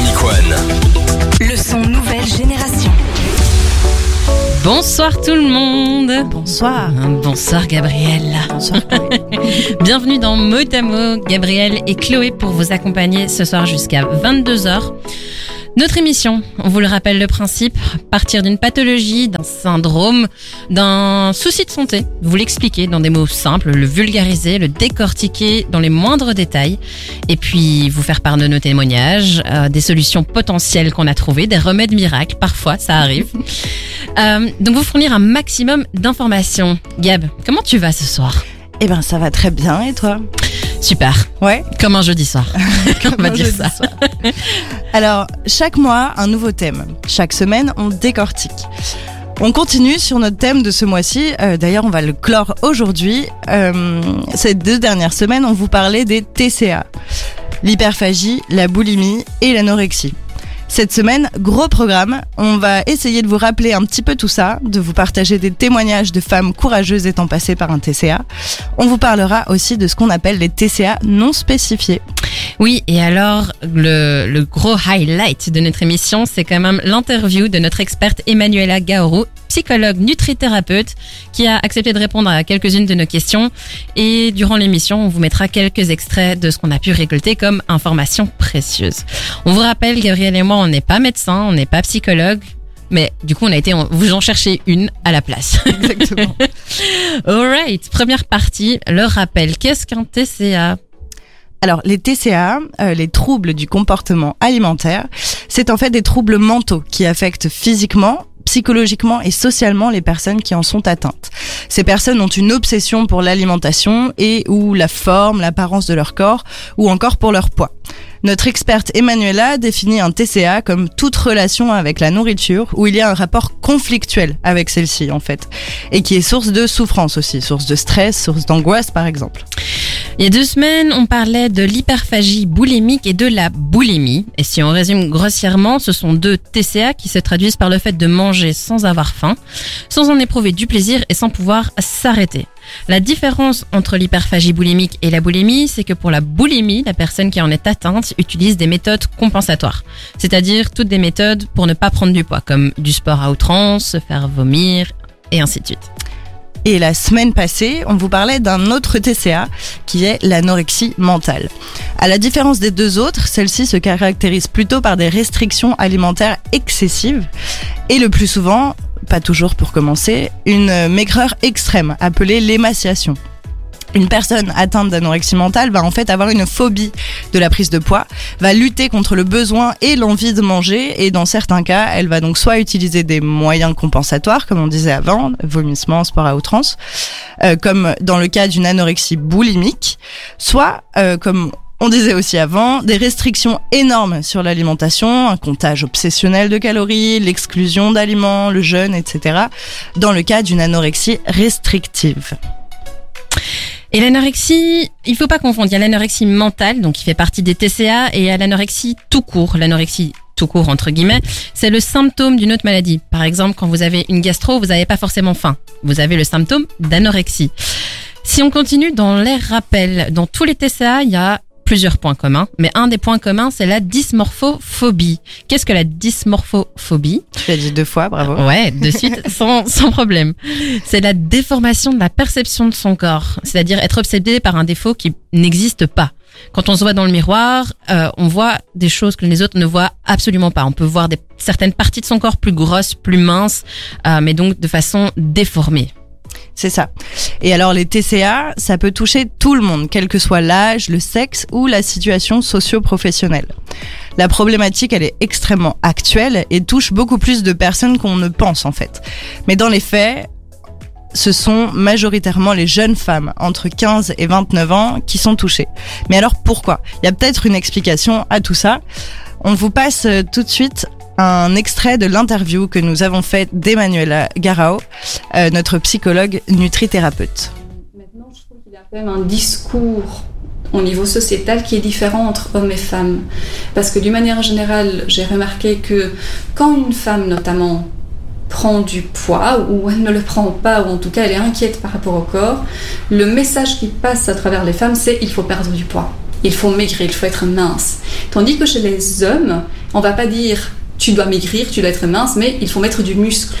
Dynamic One. Le son nouvelle génération. Bonsoir tout le monde. Bonsoir. Bonsoir Gabriel. Bonsoir. Bienvenue dans Motamo. Gabriel et Chloé pour vous accompagner ce soir jusqu'à 22h. Notre émission, on vous le rappelle le principe, partir d'une pathologie, d'un syndrome, d'un souci de santé, vous l'expliquer dans des mots simples, le vulgariser, le décortiquer dans les moindres détails, et puis vous faire part de nos témoignages, euh, des solutions potentielles qu'on a trouvées, des remèdes miracles, parfois ça arrive. Euh, donc vous fournir un maximum d'informations. Gab, comment tu vas ce soir? Eh ben, ça va très bien. Et toi? Super, Ouais. comme un jeudi soir. on va dire ça. Alors, chaque mois, un nouveau thème. Chaque semaine, on décortique. On continue sur notre thème de ce mois-ci. Euh, D'ailleurs, on va le clore aujourd'hui. Euh, ces deux dernières semaines, on vous parlait des TCA. L'hyperphagie, la boulimie et l'anorexie. Cette semaine, gros programme. On va essayer de vous rappeler un petit peu tout ça, de vous partager des témoignages de femmes courageuses étant passées par un TCA. On vous parlera aussi de ce qu'on appelle les TCA non spécifiés. Oui, et alors le, gros highlight de notre émission, c'est quand même l'interview de notre experte Emmanuela Gaoro, psychologue nutrithérapeute, qui a accepté de répondre à quelques-unes de nos questions. Et durant l'émission, on vous mettra quelques extraits de ce qu'on a pu récolter comme informations précieuses. On vous rappelle, Gabriel et moi, on n'est pas médecin, on n'est pas psychologue. Mais du coup, on a été, on- vous en cherchez une à la place. Exactement. Alright, première partie, le rappel. Qu'est-ce qu'un TCA Alors, les TCA, euh, les troubles du comportement alimentaire, c'est en fait des troubles mentaux qui affectent physiquement, psychologiquement et socialement les personnes qui en sont atteintes. Ces personnes ont une obsession pour l'alimentation et ou la forme, l'apparence de leur corps ou encore pour leur poids. Notre experte Emmanuela définit un TCA comme toute relation avec la nourriture où il y a un rapport conflictuel avec celle-ci en fait et qui est source de souffrance aussi, source de stress, source d'angoisse par exemple. Il y a deux semaines, on parlait de l'hyperphagie boulimique et de la boulimie. Et si on résume grossièrement, ce sont deux TCA qui se traduisent par le fait de manger sans avoir faim, sans en éprouver du plaisir et sans pouvoir s'arrêter. La différence entre l'hyperphagie boulimique et la boulimie, c'est que pour la boulimie, la personne qui en est atteinte utilise des méthodes compensatoires, c'est-à-dire toutes des méthodes pour ne pas prendre du poids, comme du sport à outrance, se faire vomir, et ainsi de suite. Et la semaine passée, on vous parlait d'un autre TCA qui est l'anorexie mentale. À la différence des deux autres, celle-ci se caractérise plutôt par des restrictions alimentaires excessives et le plus souvent, pas toujours pour commencer, une maigreur extrême appelée l'émaciation. Une personne atteinte d'anorexie mentale va en fait avoir une phobie de la prise de poids, va lutter contre le besoin et l'envie de manger et dans certains cas, elle va donc soit utiliser des moyens compensatoires comme on disait avant, vomissement, sport à outrance, euh, comme dans le cas d'une anorexie boulimique, soit euh, comme on disait aussi avant, des restrictions énormes sur l'alimentation, un comptage obsessionnel de calories, l'exclusion d'aliments, le jeûne, etc. dans le cas d'une anorexie restrictive. Et l'anorexie, il faut pas confondre. Il y a l'anorexie mentale, donc qui fait partie des TCA, et a l'anorexie tout court. L'anorexie tout court, entre guillemets, c'est le symptôme d'une autre maladie. Par exemple, quand vous avez une gastro, vous n'avez pas forcément faim. Vous avez le symptôme d'anorexie. Si on continue dans les rappels, dans tous les TCA, il y a plusieurs points communs, mais un des points communs, c'est la dysmorphophobie. Qu'est-ce que la dysmorphophobie? Tu l'as dit deux fois, bravo. Ouais, de suite, sans, sans problème. C'est la déformation de la perception de son corps, c'est-à-dire être obsédé par un défaut qui n'existe pas. Quand on se voit dans le miroir, euh, on voit des choses que les autres ne voient absolument pas. On peut voir des, certaines parties de son corps plus grosses, plus minces, euh, mais donc de façon déformée. C'est ça. Et alors les TCA, ça peut toucher tout le monde, quel que soit l'âge, le sexe ou la situation socio-professionnelle. La problématique, elle est extrêmement actuelle et touche beaucoup plus de personnes qu'on ne pense en fait. Mais dans les faits, ce sont majoritairement les jeunes femmes entre 15 et 29 ans qui sont touchées. Mais alors pourquoi? Il y a peut-être une explication à tout ça. On vous passe euh, tout de suite un extrait de l'interview que nous avons faite d'Emmanuela Garao, euh, notre psychologue nutrithérapeute. Maintenant, je trouve qu'il y a quand même un discours au niveau sociétal qui est différent entre hommes et femmes. Parce que d'une manière générale, j'ai remarqué que quand une femme notamment prend du poids ou elle ne le prend pas ou en tout cas elle est inquiète par rapport au corps, le message qui passe à travers les femmes c'est il faut perdre du poids. Il faut maigrir, il faut être mince. Tandis que chez les hommes, on va pas dire tu dois maigrir, tu dois être mince, mais il faut mettre du muscle.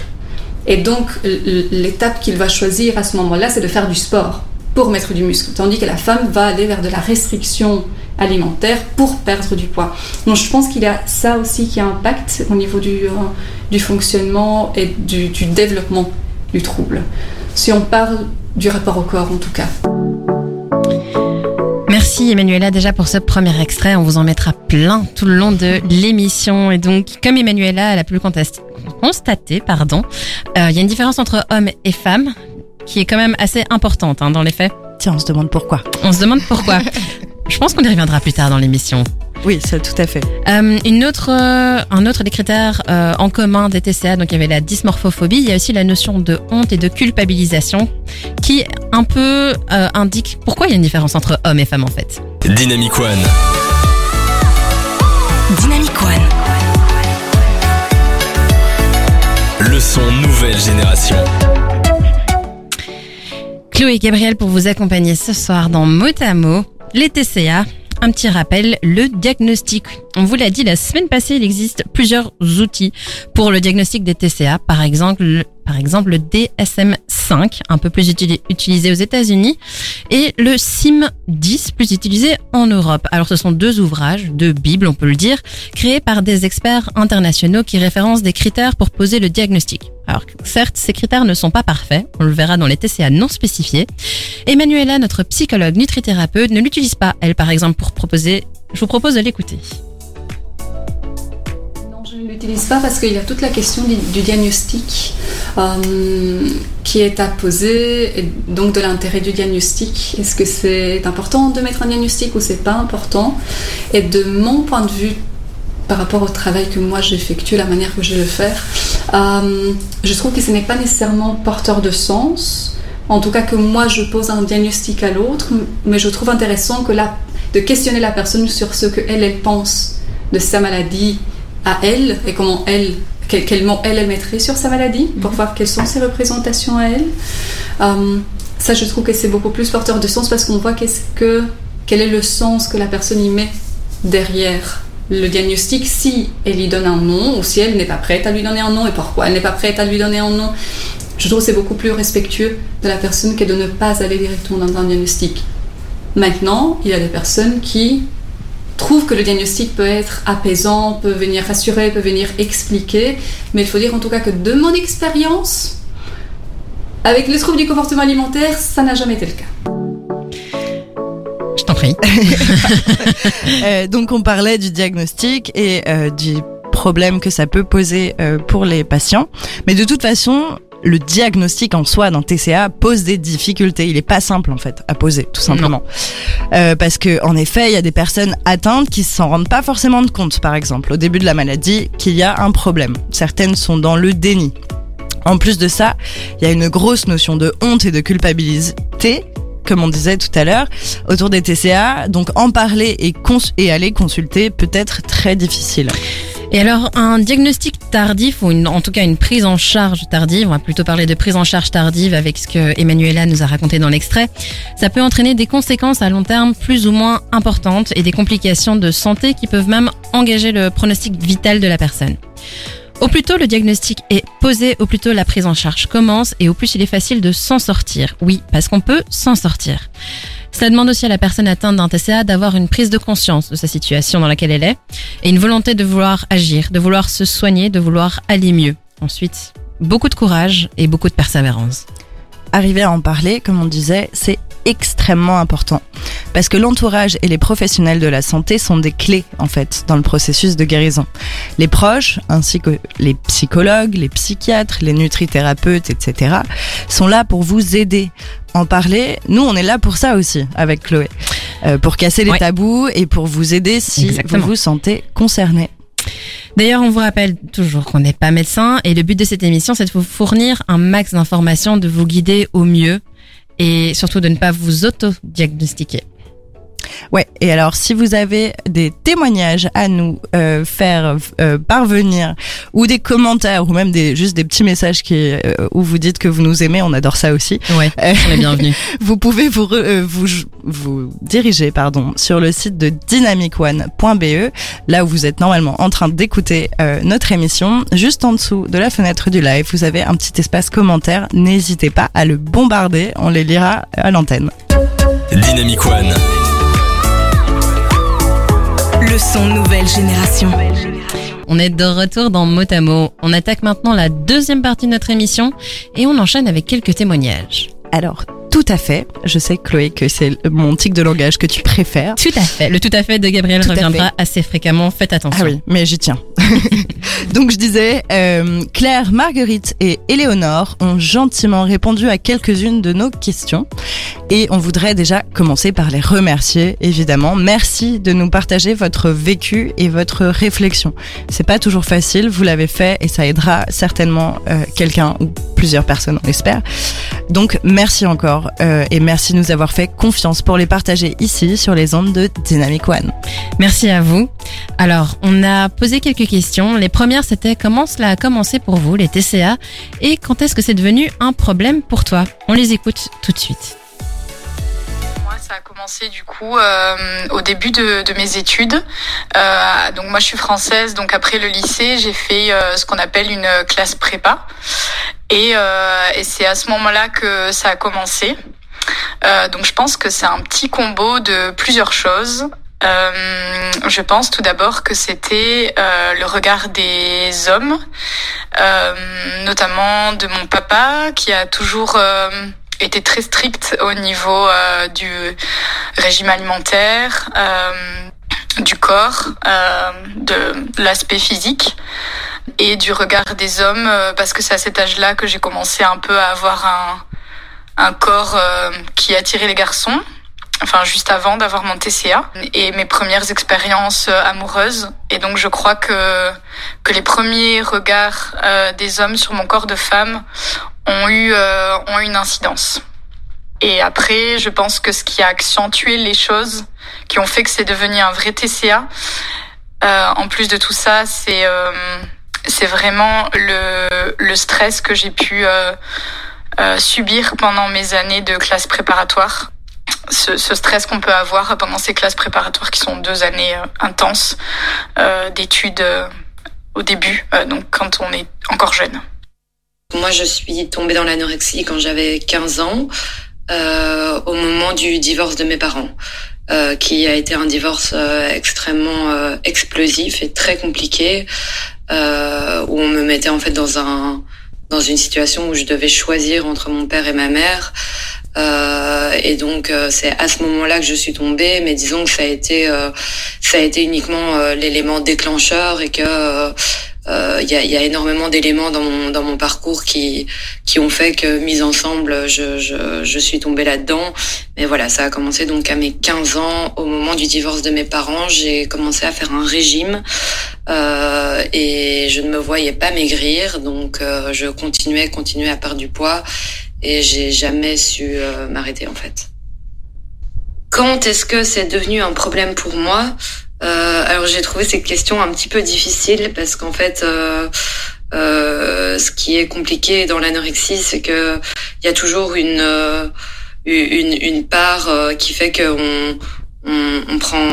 Et donc, l'étape qu'il va choisir à ce moment-là, c'est de faire du sport pour mettre du muscle. Tandis que la femme va aller vers de la restriction alimentaire pour perdre du poids. Donc je pense qu'il y a ça aussi qui impacte au niveau du, euh, du fonctionnement et du, du développement du trouble. Si on parle du rapport au corps en tout cas. Merci Emmanuela déjà pour ce premier extrait. On vous en mettra plein tout le long de l'émission. Et donc, comme Emmanuela elle a pu le constater, pardon, euh, il y a une différence entre hommes et femmes qui est quand même assez importante hein, dans les faits. Tiens, on se demande pourquoi. On se demande pourquoi. Je pense qu'on y reviendra plus tard dans l'émission. Oui, ça tout à fait. Euh, une autre, euh, un autre des critères euh, en commun des TCA, donc il y avait la dysmorphophobie, il y a aussi la notion de honte et de culpabilisation qui un peu euh, indique pourquoi il y a une différence entre hommes et femmes en fait. Dynamic One. Dynamic One. Le son nouvelle génération. Chloé et Gabriel pour vous accompagner ce soir dans Mot à Mot, les TCA. Un petit rappel, le diagnostic. On vous l'a dit la semaine passée, il existe plusieurs outils pour le diagnostic des TCA. Par exemple, le- par exemple le DSM-5, un peu plus uti- utilisé aux États-Unis, et le SIM-10, plus utilisé en Europe. Alors ce sont deux ouvrages, deux bibles on peut le dire, créés par des experts internationaux qui référencent des critères pour poser le diagnostic. Alors certes, ces critères ne sont pas parfaits, on le verra dans les TCA non spécifiés. Emmanuela, notre psychologue nutrithérapeute, ne l'utilise pas, elle par exemple, pour proposer... Je vous propose de l'écouter. L'utilise pas parce qu'il y a toute la question du, diagnostic euh, qui est à poser, et donc de l'intérêt du diagnostic. Est-ce que c'est important de mettre un diagnostic ou c'est pas important? Et de mon point de vue, par rapport au travail que moi j'effectue, la manière que je vais le faire, euh, je trouve que ce n'est pas nécessairement porteur de sens. En tout cas, que moi je pose un diagnostic à l'autre, mais je trouve intéressant que la, de questionner la personne sur ce que elle, elle pense de sa maladie à elle et comment elle, quel, quel mot elle, elle mettrait sur sa maladie pour voir quelles sont ses représentations à elle. Euh, ça, je trouve que c'est beaucoup plus porteur de sens parce qu'on voit qu'est-ce que, quel est le sens que la personne y met derrière le diagnostic si elle lui donne un nom ou si elle n'est pas prête à lui donner un nom et pourquoi elle n'est pas prête à lui donner un nom. Je trouve que c'est beaucoup plus respectueux de la personne que de ne pas aller directement dans un diagnostic. Maintenant, il y a des personnes qui trouvent que le diagnostic peut être apaisant, peut venir rassurer, peut venir expliquer, mais il faut dire en tout cas que de mon expérience, avec les troubles du comportement alimentaire, ça n'a jamais été le cas. Je t'en prie. Euh, donc on parlait du diagnostic et euh, du problème que ça peut poser euh, pour les patients. Mais de toute façon, le diagnostic en soi d'un TCA pose des difficultés. Il est pas simple en fait à poser, tout simplement. Euh, parce que en effet, il y a des personnes atteintes qui s'en rendent pas forcément de compte, par exemple, au début de la maladie, qu'il y a un problème. Certaines sont dans le déni. En plus de ça, il y a une grosse notion de honte et de culpabilité, comme on disait tout à l'heure, autour des TCA. Donc en parler et, aller consulter peut être très difficile. Et alors, un diagnostic tardif, ou en tout cas une prise en charge tardive, on va plutôt parler de prise en charge tardive avec ce que Emmanuela nous a raconté dans l'extrait, ça peut entraîner des conséquences à long terme plus ou moins importantes et des complications de santé qui peuvent même engager le pronostic vital de la personne. Au plus tôt le diagnostic est posé, au plus tôt la prise en charge commence et au plus il est facile de s'en sortir. Oui, parce qu'on peut s'en sortir. Cela demande aussi à la personne atteinte d'un TCA d'avoir une prise de conscience de sa situation dans laquelle elle est et une volonté de vouloir agir, de vouloir se soigner, de vouloir aller mieux. Ensuite, beaucoup de courage et beaucoup de persévérance. Arriver à en parler, comme on disait, c'est extrêmement important. Parce que l'entourage et les professionnels de la santé sont des clés, en fait, dans le processus de guérison. Les proches, ainsi que les psychologues, les psychiatres, les nutrithérapeutes, etc., sont là pour vous aider. En parler, nous, on est là pour ça aussi, avec Chloé. Euh, pour casser les Ouais. tabous et pour vous aider si Exactement. vous vous sentez concerné. D'ailleurs, on vous rappelle toujours qu'on n'est pas médecin et le but de cette émission, c'est de vous fournir un max d'informations, de vous guider au mieux et surtout de ne pas vous auto-diagnostiquer. Ouais, et alors si vous avez des témoignages à nous euh, faire euh, parvenir ou des commentaires ou même des juste des petits messages qui euh, où vous dites que vous nous aimez, on adore ça aussi. Ouais, Euh, on est bienvenue. Vous pouvez vous re- euh, vous vous diriger pardon sur le site de dynamicone.be là où vous êtes normalement en train d'écouter euh, notre émission. Juste en dessous de la fenêtre du live, vous avez un petit espace commentaire. N'hésitez pas à le bombarder, on les lira à l'antenne. Dynamic One. Le son nouvelle génération. On est de retour dans Motamo. On attaque maintenant la deuxième partie de notre émission et on enchaîne avec quelques témoignages. Alors, tout à fait. Je sais, Chloé, que c'est mon tic de langage que tu préfères. Tout à fait. Le tout à fait de Gabriel Tout reviendra assez fréquemment. Faites attention. Ah oui, mais j'y tiens. Donc je disais, euh, Claire, Marguerite et Éléonore ont gentiment répondu à quelques-unes de nos questions. Et on voudrait déjà commencer par les remercier, évidemment. Merci de nous partager votre vécu et votre réflexion. C'est pas toujours facile, vous l'avez fait et ça aidera certainement euh, quelqu'un ou plusieurs personnes, on l'espère. Donc merci encore euh, et merci de nous avoir fait confiance pour les partager ici sur les ondes de Dynamic One. Merci à vous. Alors, on a posé quelques questions. Les premières, c'était comment cela a commencé pour vous, les TCA, et quand est-ce que c'est devenu un problème pour toi? On les écoute tout de suite. Moi, ça a commencé du coup euh, au début de, de mes études. Euh, donc moi, je suis française, donc après le lycée, j'ai fait euh, ce qu'on appelle une classe prépa, et, euh, et c'est à ce moment-là que ça a commencé. Euh, donc je pense que c'est un petit combo de plusieurs choses. Euh, je pense tout d'abord que c'était euh, le regard des hommes, euh, notamment de mon papa, qui a toujours euh, été très strict au niveau du régime alimentaire, du corps, euh, de l'aspect physique et du regard des hommes, euh, parce que c'est à cet âge-là que j'ai commencé un peu à avoir un, un corps euh, qui attirait les garçons enfin juste avant d'avoir mon TCA et mes premières expériences euh, amoureuses. Et donc je crois que que les premiers regards euh, des hommes sur mon corps de femme ont eu euh, ont eu une incidence et après je pense que ce qui a accentué les choses qui ont fait que c'est devenu un vrai TCA euh, en plus de tout ça c'est euh, c'est vraiment le le stress que j'ai pu euh, euh, subir pendant mes années de classe préparatoire ce, ce stress qu'on peut avoir pendant ces classes préparatoires qui sont deux années euh, intenses euh, d'études au début, donc quand on est encore jeune. Moi, je suis tombée dans l'anorexie quand j'avais 15 ans, euh, au moment du divorce de mes parents, euh, qui a été un divorce euh, extrêmement euh, explosif et très compliqué, euh, où on me mettait en fait dans un dans une situation où je devais choisir entre mon père et ma mère. Euh, et donc euh, c'est à ce moment-là que je suis tombée, mais disons que ça a été euh, ça a été uniquement l'élément déclencheur et que il y, a, y a énormément d'éléments dans mon dans mon parcours qui qui ont fait que mise ensemble je je, je suis tombée là-dedans. Mais voilà, ça a commencé donc à mes 15 ans au moment du divorce de mes parents, j'ai commencé à faire un régime euh, et je ne me voyais pas maigrir, donc euh, je continuais continuais à perdre du poids et j'ai jamais su euh, m'arrêter en fait. Quand est-ce que c'est devenu un problème pour moi? Euh, Alors j'ai trouvé cette question un petit peu difficile parce qu'en fait, euh, euh, ce qui est compliqué dans l'anorexie, c'est que il y a toujours une euh, une, une part euh, qui fait qu'on on, on prend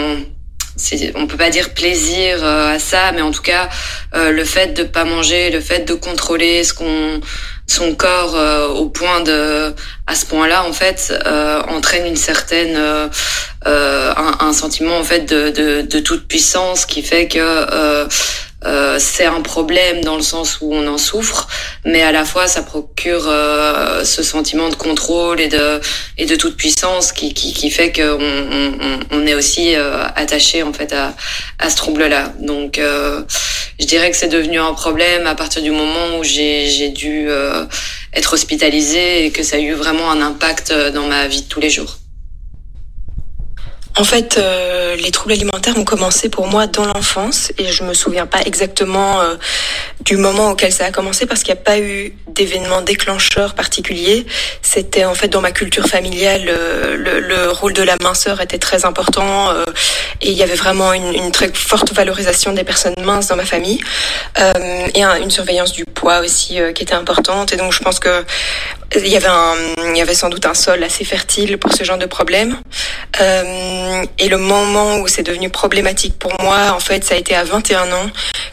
on peut pas dire plaisir euh, à ça, mais en tout cas, le fait de pas manger, le fait de contrôler ce qu'on son corps euh, au point de à ce point-là en fait euh, entraîne une certaine euh, euh, un, un sentiment en fait de, de, de toute puissance qui fait que euh, euh, c'est un problème dans le sens où on en souffre, mais à la fois ça procure euh, ce sentiment de contrôle et de et de toute puissance qui qui, qui fait qu'on on, on, est aussi euh, attaché en fait à à ce trouble-là. Donc euh, je dirais que c'est devenu un problème à partir du moment où j'ai j'ai dû être hospitalisée et que ça a eu vraiment un impact euh, dans ma vie de tous les jours. En fait, euh, les troubles alimentaires ont commencé pour moi dans l'enfance et je me souviens pas exactement euh, du moment auquel ça a commencé parce qu'il n'y a pas eu d'événement déclencheur particulier. C'était en fait dans ma culture familiale, euh, le, le, rôle de la minceur était très important euh, et il y avait vraiment une, une, très forte valorisation des personnes minces dans ma famille et un, une surveillance du poids aussi qui était importante. Et donc je pense que il y avait un, il y avait sans doute un sol assez fertile pour ce genre de problème. Euh, et le moment où c'est devenu problématique pour moi, en fait, ça a été à 21 ans,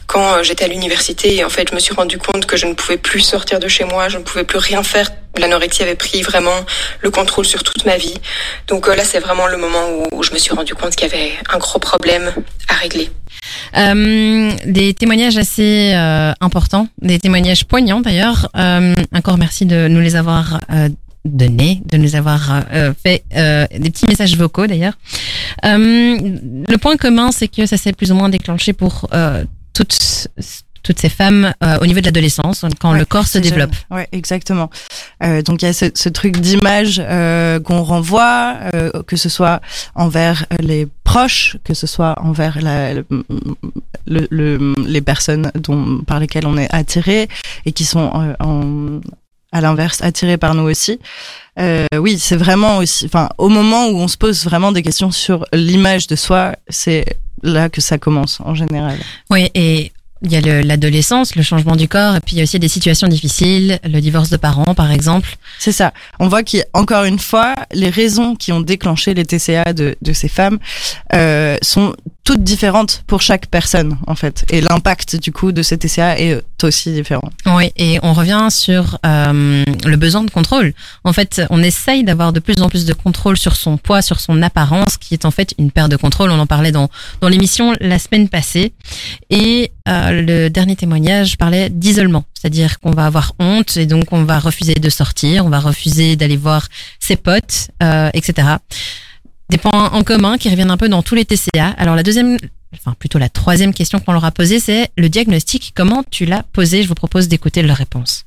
quand j'étais à l'université. Et en fait, je me suis rendu compte que je ne pouvais plus sortir de chez moi, je ne pouvais plus rien faire. L'anorexie avait pris vraiment le contrôle sur toute ma vie. Donc là, c'est vraiment le moment où je me suis rendu compte qu'il y avait un gros problème à régler. Euh, des témoignages assez euh, importants, des témoignages poignants d'ailleurs. Euh, encore merci de nous les avoir euh, de nous avoir euh, fait des petits messages vocaux d'ailleurs. le point commun, c'est que ça s'est plus ou moins déclenché pour toutes toutes ces femmes euh, au niveau de l'adolescence, quand ouais, le corps se développe. Ouais, exactement. Euh, donc il y a ce, ce truc d'image euh, qu'on renvoie, euh, que ce soit envers les proches, que ce soit envers la, le, le, les personnes dont, par lesquelles on est attiré et qui sont euh, en, à l'inverse attirés par nous aussi. Euh, oui, c'est vraiment aussi, enfin, au moment où on se pose vraiment des questions sur l'image de soi, c'est là que ça commence en général. Oui, et il y a l'adolescence, le, le, changement du corps, et puis il y a aussi des situations difficiles, le divorce de parents, par exemple. C'est ça. On voit qu'encore une fois, les raisons qui ont déclenché les TCA de, de ces femmes euh, sont toutes différentes pour chaque personne, en fait. Et l'impact, du coup, de ces TCA est aussi différent. Oui, et on revient sur euh, le besoin de contrôle. En fait, on essaye d'avoir de plus en plus de contrôle sur son poids, sur son apparence, qui est en fait une perte de contrôle. On en parlait dans, dans l'émission la semaine passée. Et euh, le dernier témoignage parlait d'isolement. C'est-à-dire qu'on va avoir honte et donc on va refuser de sortir, on va refuser d'aller voir ses potes, euh, etc des points en commun qui reviennent un peu dans tous les TCA. Alors la deuxième, enfin plutôt la troisième question qu'on leur a posée, c'est le diagnostic. Comment tu l'as posé? Je vous propose d'écouter leur réponse.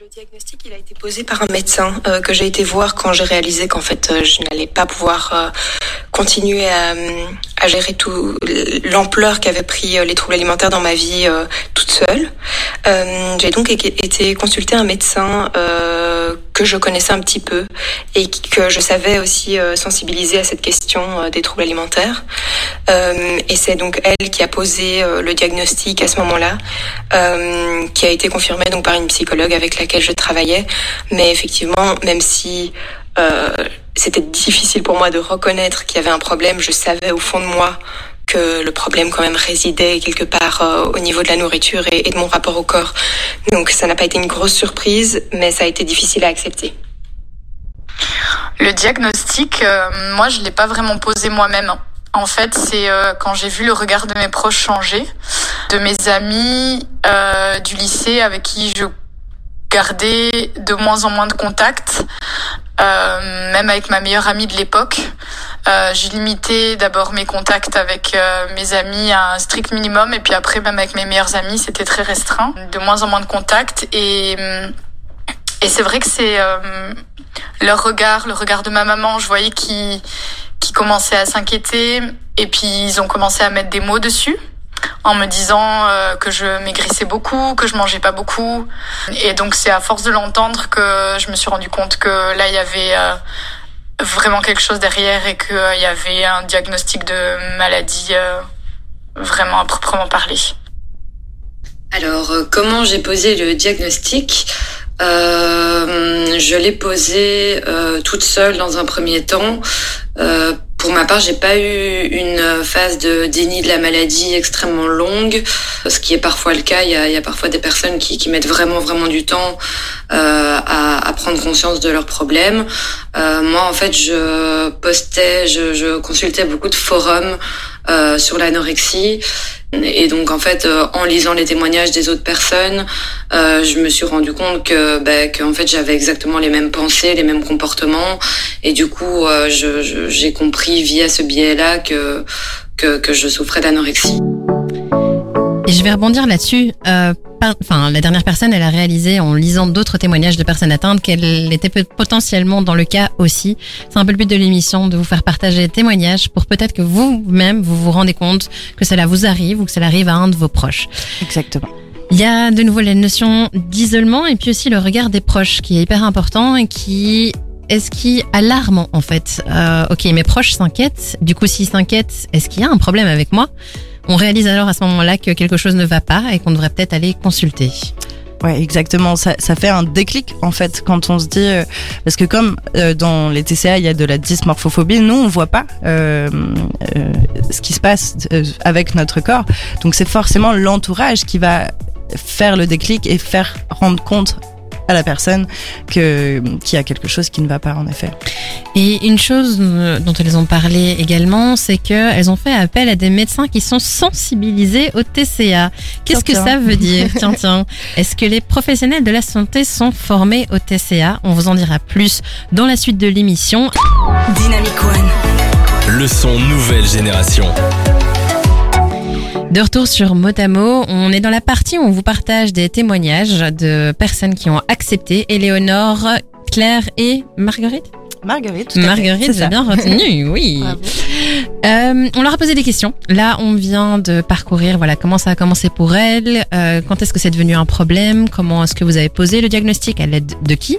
Le diagnostic, il a été posé par un médecin euh, que j'ai été voir quand j'ai réalisé qu'en fait euh, je n'allais pas pouvoir euh, continuer à, à, gérer tout l'ampleur qu'avaient pris les troubles alimentaires dans ma vie toute seule. j'ai donc été consulter un médecin que je connaissais un petit peu et que je savais aussi euh, sensibiliser à cette question euh, des troubles alimentaires. Euh, et c'est donc elle qui a posé le diagnostic à ce moment-là, qui a été confirmé donc par une psychologue avec laquelle je travaillais. Mais effectivement, même si c'était difficile pour moi de reconnaître qu'il y avait un problème, je savais au fond de moi que le problème quand même résidait quelque part euh, au niveau de la nourriture et, de mon rapport au corps. Donc ça n'a pas été une grosse surprise, mais ça a été difficile à accepter. Le diagnostic, euh, moi je l'ai pas vraiment posé moi-même. En fait, c'est euh, quand j'ai vu le regard de mes proches changer, de mes amis euh, du lycée avec qui je gardais de moins en moins de contact, euh, même avec ma meilleure amie de l'époque. Euh, j'ai limité d'abord mes contacts avec euh, mes amis à un strict minimum et puis après même avec mes meilleurs amis c'était très restreint, de moins en moins de contacts et et c'est vrai que c'est euh, leur regard, le regard de ma maman, je voyais qui qui commençait à s'inquiéter et puis ils ont commencé à mettre des mots dessus en me disant euh, que je maigrissais beaucoup, que je mangeais pas beaucoup. Et donc c'est à force de l'entendre que je me suis rendu compte que là il y avait euh, vraiment quelque chose derrière et qu'il euh, y avait un diagnostic de maladie vraiment à proprement parler. Alors, comment j'ai posé le diagnostic? Je l'ai posé toute seule dans un premier temps. Pour ma part, j'ai pas eu une phase de déni de la maladie extrêmement longue, ce qui est parfois le cas. Il y a, il y a parfois des personnes qui, qui, mettent vraiment vraiment du temps euh, à, à, prendre conscience de leurs problèmes. Euh, moi, en fait, je postais, je, je consultais beaucoup de forums euh, sur l'anorexie. Et donc en fait, euh, en lisant les témoignages des autres personnes, euh, je me suis rendu compte que, bah, que en fait j'avais exactement les mêmes pensées, les mêmes comportements, et du coup, euh, j'ai je, compris via ce biais-là que, que, que je souffrais d'anorexie. Et je vais rebondir là-dessus par- enfin, la dernière personne, elle a réalisé en lisant d'autres témoignages de personnes atteintes qu'elle était potentiellement dans le cas aussi. C'est un peu le but de l'émission, de vous faire partager des témoignages pour peut-être que vous-même, vous vous rendez compte que cela vous arrive ou que cela arrive à un de vos proches. Exactement. Il y a de nouveau la notion d'isolement et puis aussi le regard des proches qui est hyper important et qui est-ce qui alarme en fait. Euh, ok, mes proches s'inquiètent. Du coup, s'ils s'inquiètent, est-ce qu'il y a un problème avec moi? On réalise alors à ce moment-là que quelque chose ne va pas et qu'on devrait peut-être aller consulter. Ouais, exactement. Ça, fait un déclic en fait quand on se dit euh, parce que comme euh, dans les TCA il y a de la dysmorphophobie, nous on voit pas euh, ce qui se passe avec notre corps. Donc c'est forcément l'entourage qui va faire le déclic et faire rendre compte à la personne que qu'il y a quelque chose qui ne va pas en effet. Et une chose euh, dont elles ont parlé également, c'est qu'elles ont fait appel à des médecins qui sont sensibilisés au TCA. Qu'est-ce que ça veut dire Tiens, tiens. Est-ce que les professionnels de la santé sont formés au TCA On vous en dira plus dans la suite de l'émission. Dynamic One. Le son nouvelle génération. De retour sur Motamo, on est dans la partie où on vous partage des témoignages de personnes qui ont accepté. Éléonore, Claire et Marguerite? Marguerite. tout à. Marguerite, j'ai bien retenu, oui. Bravo. Euh, on leur a posé des questions. Là, on vient de parcourir, voilà, comment ça a commencé pour elle, euh, quand est-ce que c'est devenu un problème, comment est-ce que vous avez posé le diagnostic, à l'aide de qui.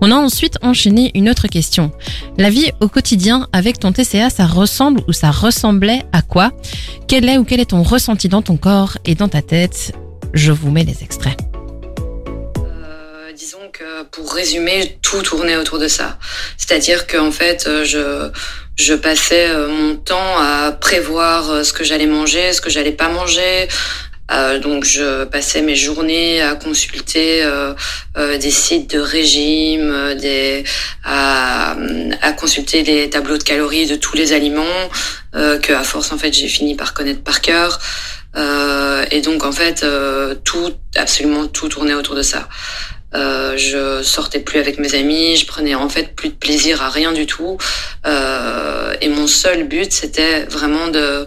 On a ensuite enchaîné une autre question. La vie au quotidien avec ton TCA, ça ressemble ou ça ressemblait à quoi? Quel est ou quel est ton ressenti dans ton corps et dans ta tête? Je vous mets les extraits. Euh, disons que pour résumer, tout tournait autour de ça. C'est-à-dire qu'en fait, je, je passais euh, mon temps à prévoir euh, ce que j'allais manger, ce que j'allais pas manger. Euh, donc je passais mes journées à consulter euh, euh, des sites de régime, euh, des, à, à consulter les tableaux de calories de tous les aliments que à force en fait j'ai fini par connaître par cœur. Et donc en fait tout, absolument tout tournait autour de ça. Euh, je sortais plus avec mes amis, je prenais en fait plus de plaisir à rien du tout. Euh, et mon seul but, c'était vraiment de,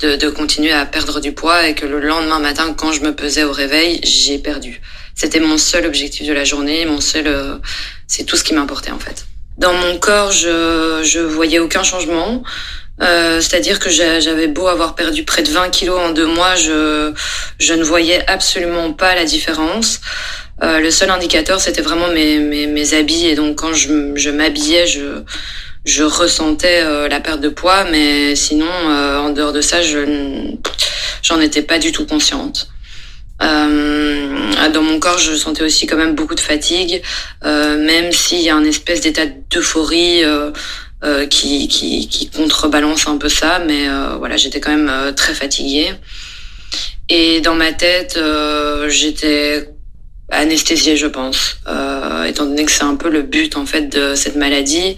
de, de continuer à perdre du poids et que le lendemain matin, quand je me pesais au réveil, j'ai perdu. C'était mon seul objectif de la journée, mon seul, euh, c'est tout ce qui m'importait en fait. Dans mon corps, je, je voyais aucun changement. Euh, C'est-à-dire que j'a- j'avais beau avoir perdu près de 20 kilos en deux mois, je, je ne voyais absolument pas la différence. Euh, le seul indicateur, c'était vraiment mes, mes, mes habits. Et donc, quand je, je m'habillais, je, je ressentais euh, la perte de poids. Mais sinon, euh, en dehors de ça, je j'en étais pas du tout consciente. Euh, dans mon corps, je sentais aussi quand même beaucoup de fatigue, euh, même s'il y a un espèce d'état d'euphorie euh, qui, qui, qui contrebalance un peu ça. Mais voilà, j'étais quand même très fatiguée. Et dans ma tête, j'étais anesthésiée, je pense, euh, étant donné que c'est un peu le but en fait de cette maladie.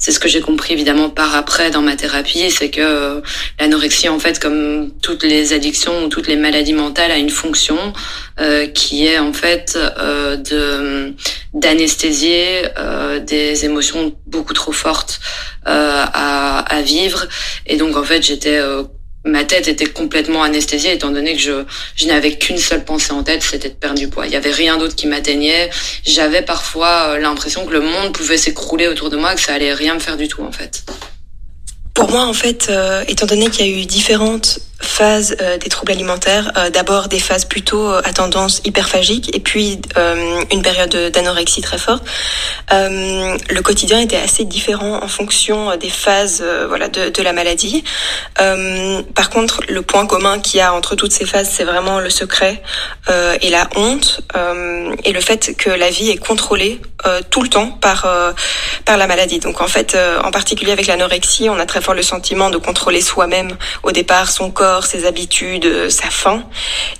C'est ce que j'ai compris évidemment par après dans ma thérapie, c'est que euh, l'anorexie en fait, comme toutes les addictions ou toutes les maladies mentales, a une fonction euh, qui est en fait euh, de d'anesthésier euh, des émotions beaucoup trop fortes à, à vivre. Et donc en fait, j'étais ma tête était complètement anesthésiée étant donné que je, je n'avais qu'une seule pensée en tête, c'était de perdre du poids. Il y avait rien d'autre qui m'atteignait. J'avais parfois euh, l'impression que le monde pouvait s'écrouler autour de moi, que ça allait rien me faire du tout en fait. Pour moi, en fait, euh, étant donné qu'il y a eu différentes phases euh, des troubles alimentaires, euh, d'abord des phases plutôt euh, à tendance hyperphagique et puis une période d'anorexie très forte, le quotidien était assez différent en fonction des phases voilà, de, de la maladie. Par contre, le point commun qu'il y a entre toutes ces phases, c'est vraiment le secret et la honte et le fait que la vie est contrôlée tout le temps par par la maladie. Donc en fait, en particulier avec l'anorexie, on a très fort le sentiment de contrôler soi-même au départ son corps, ses habitudes, euh, sa faim.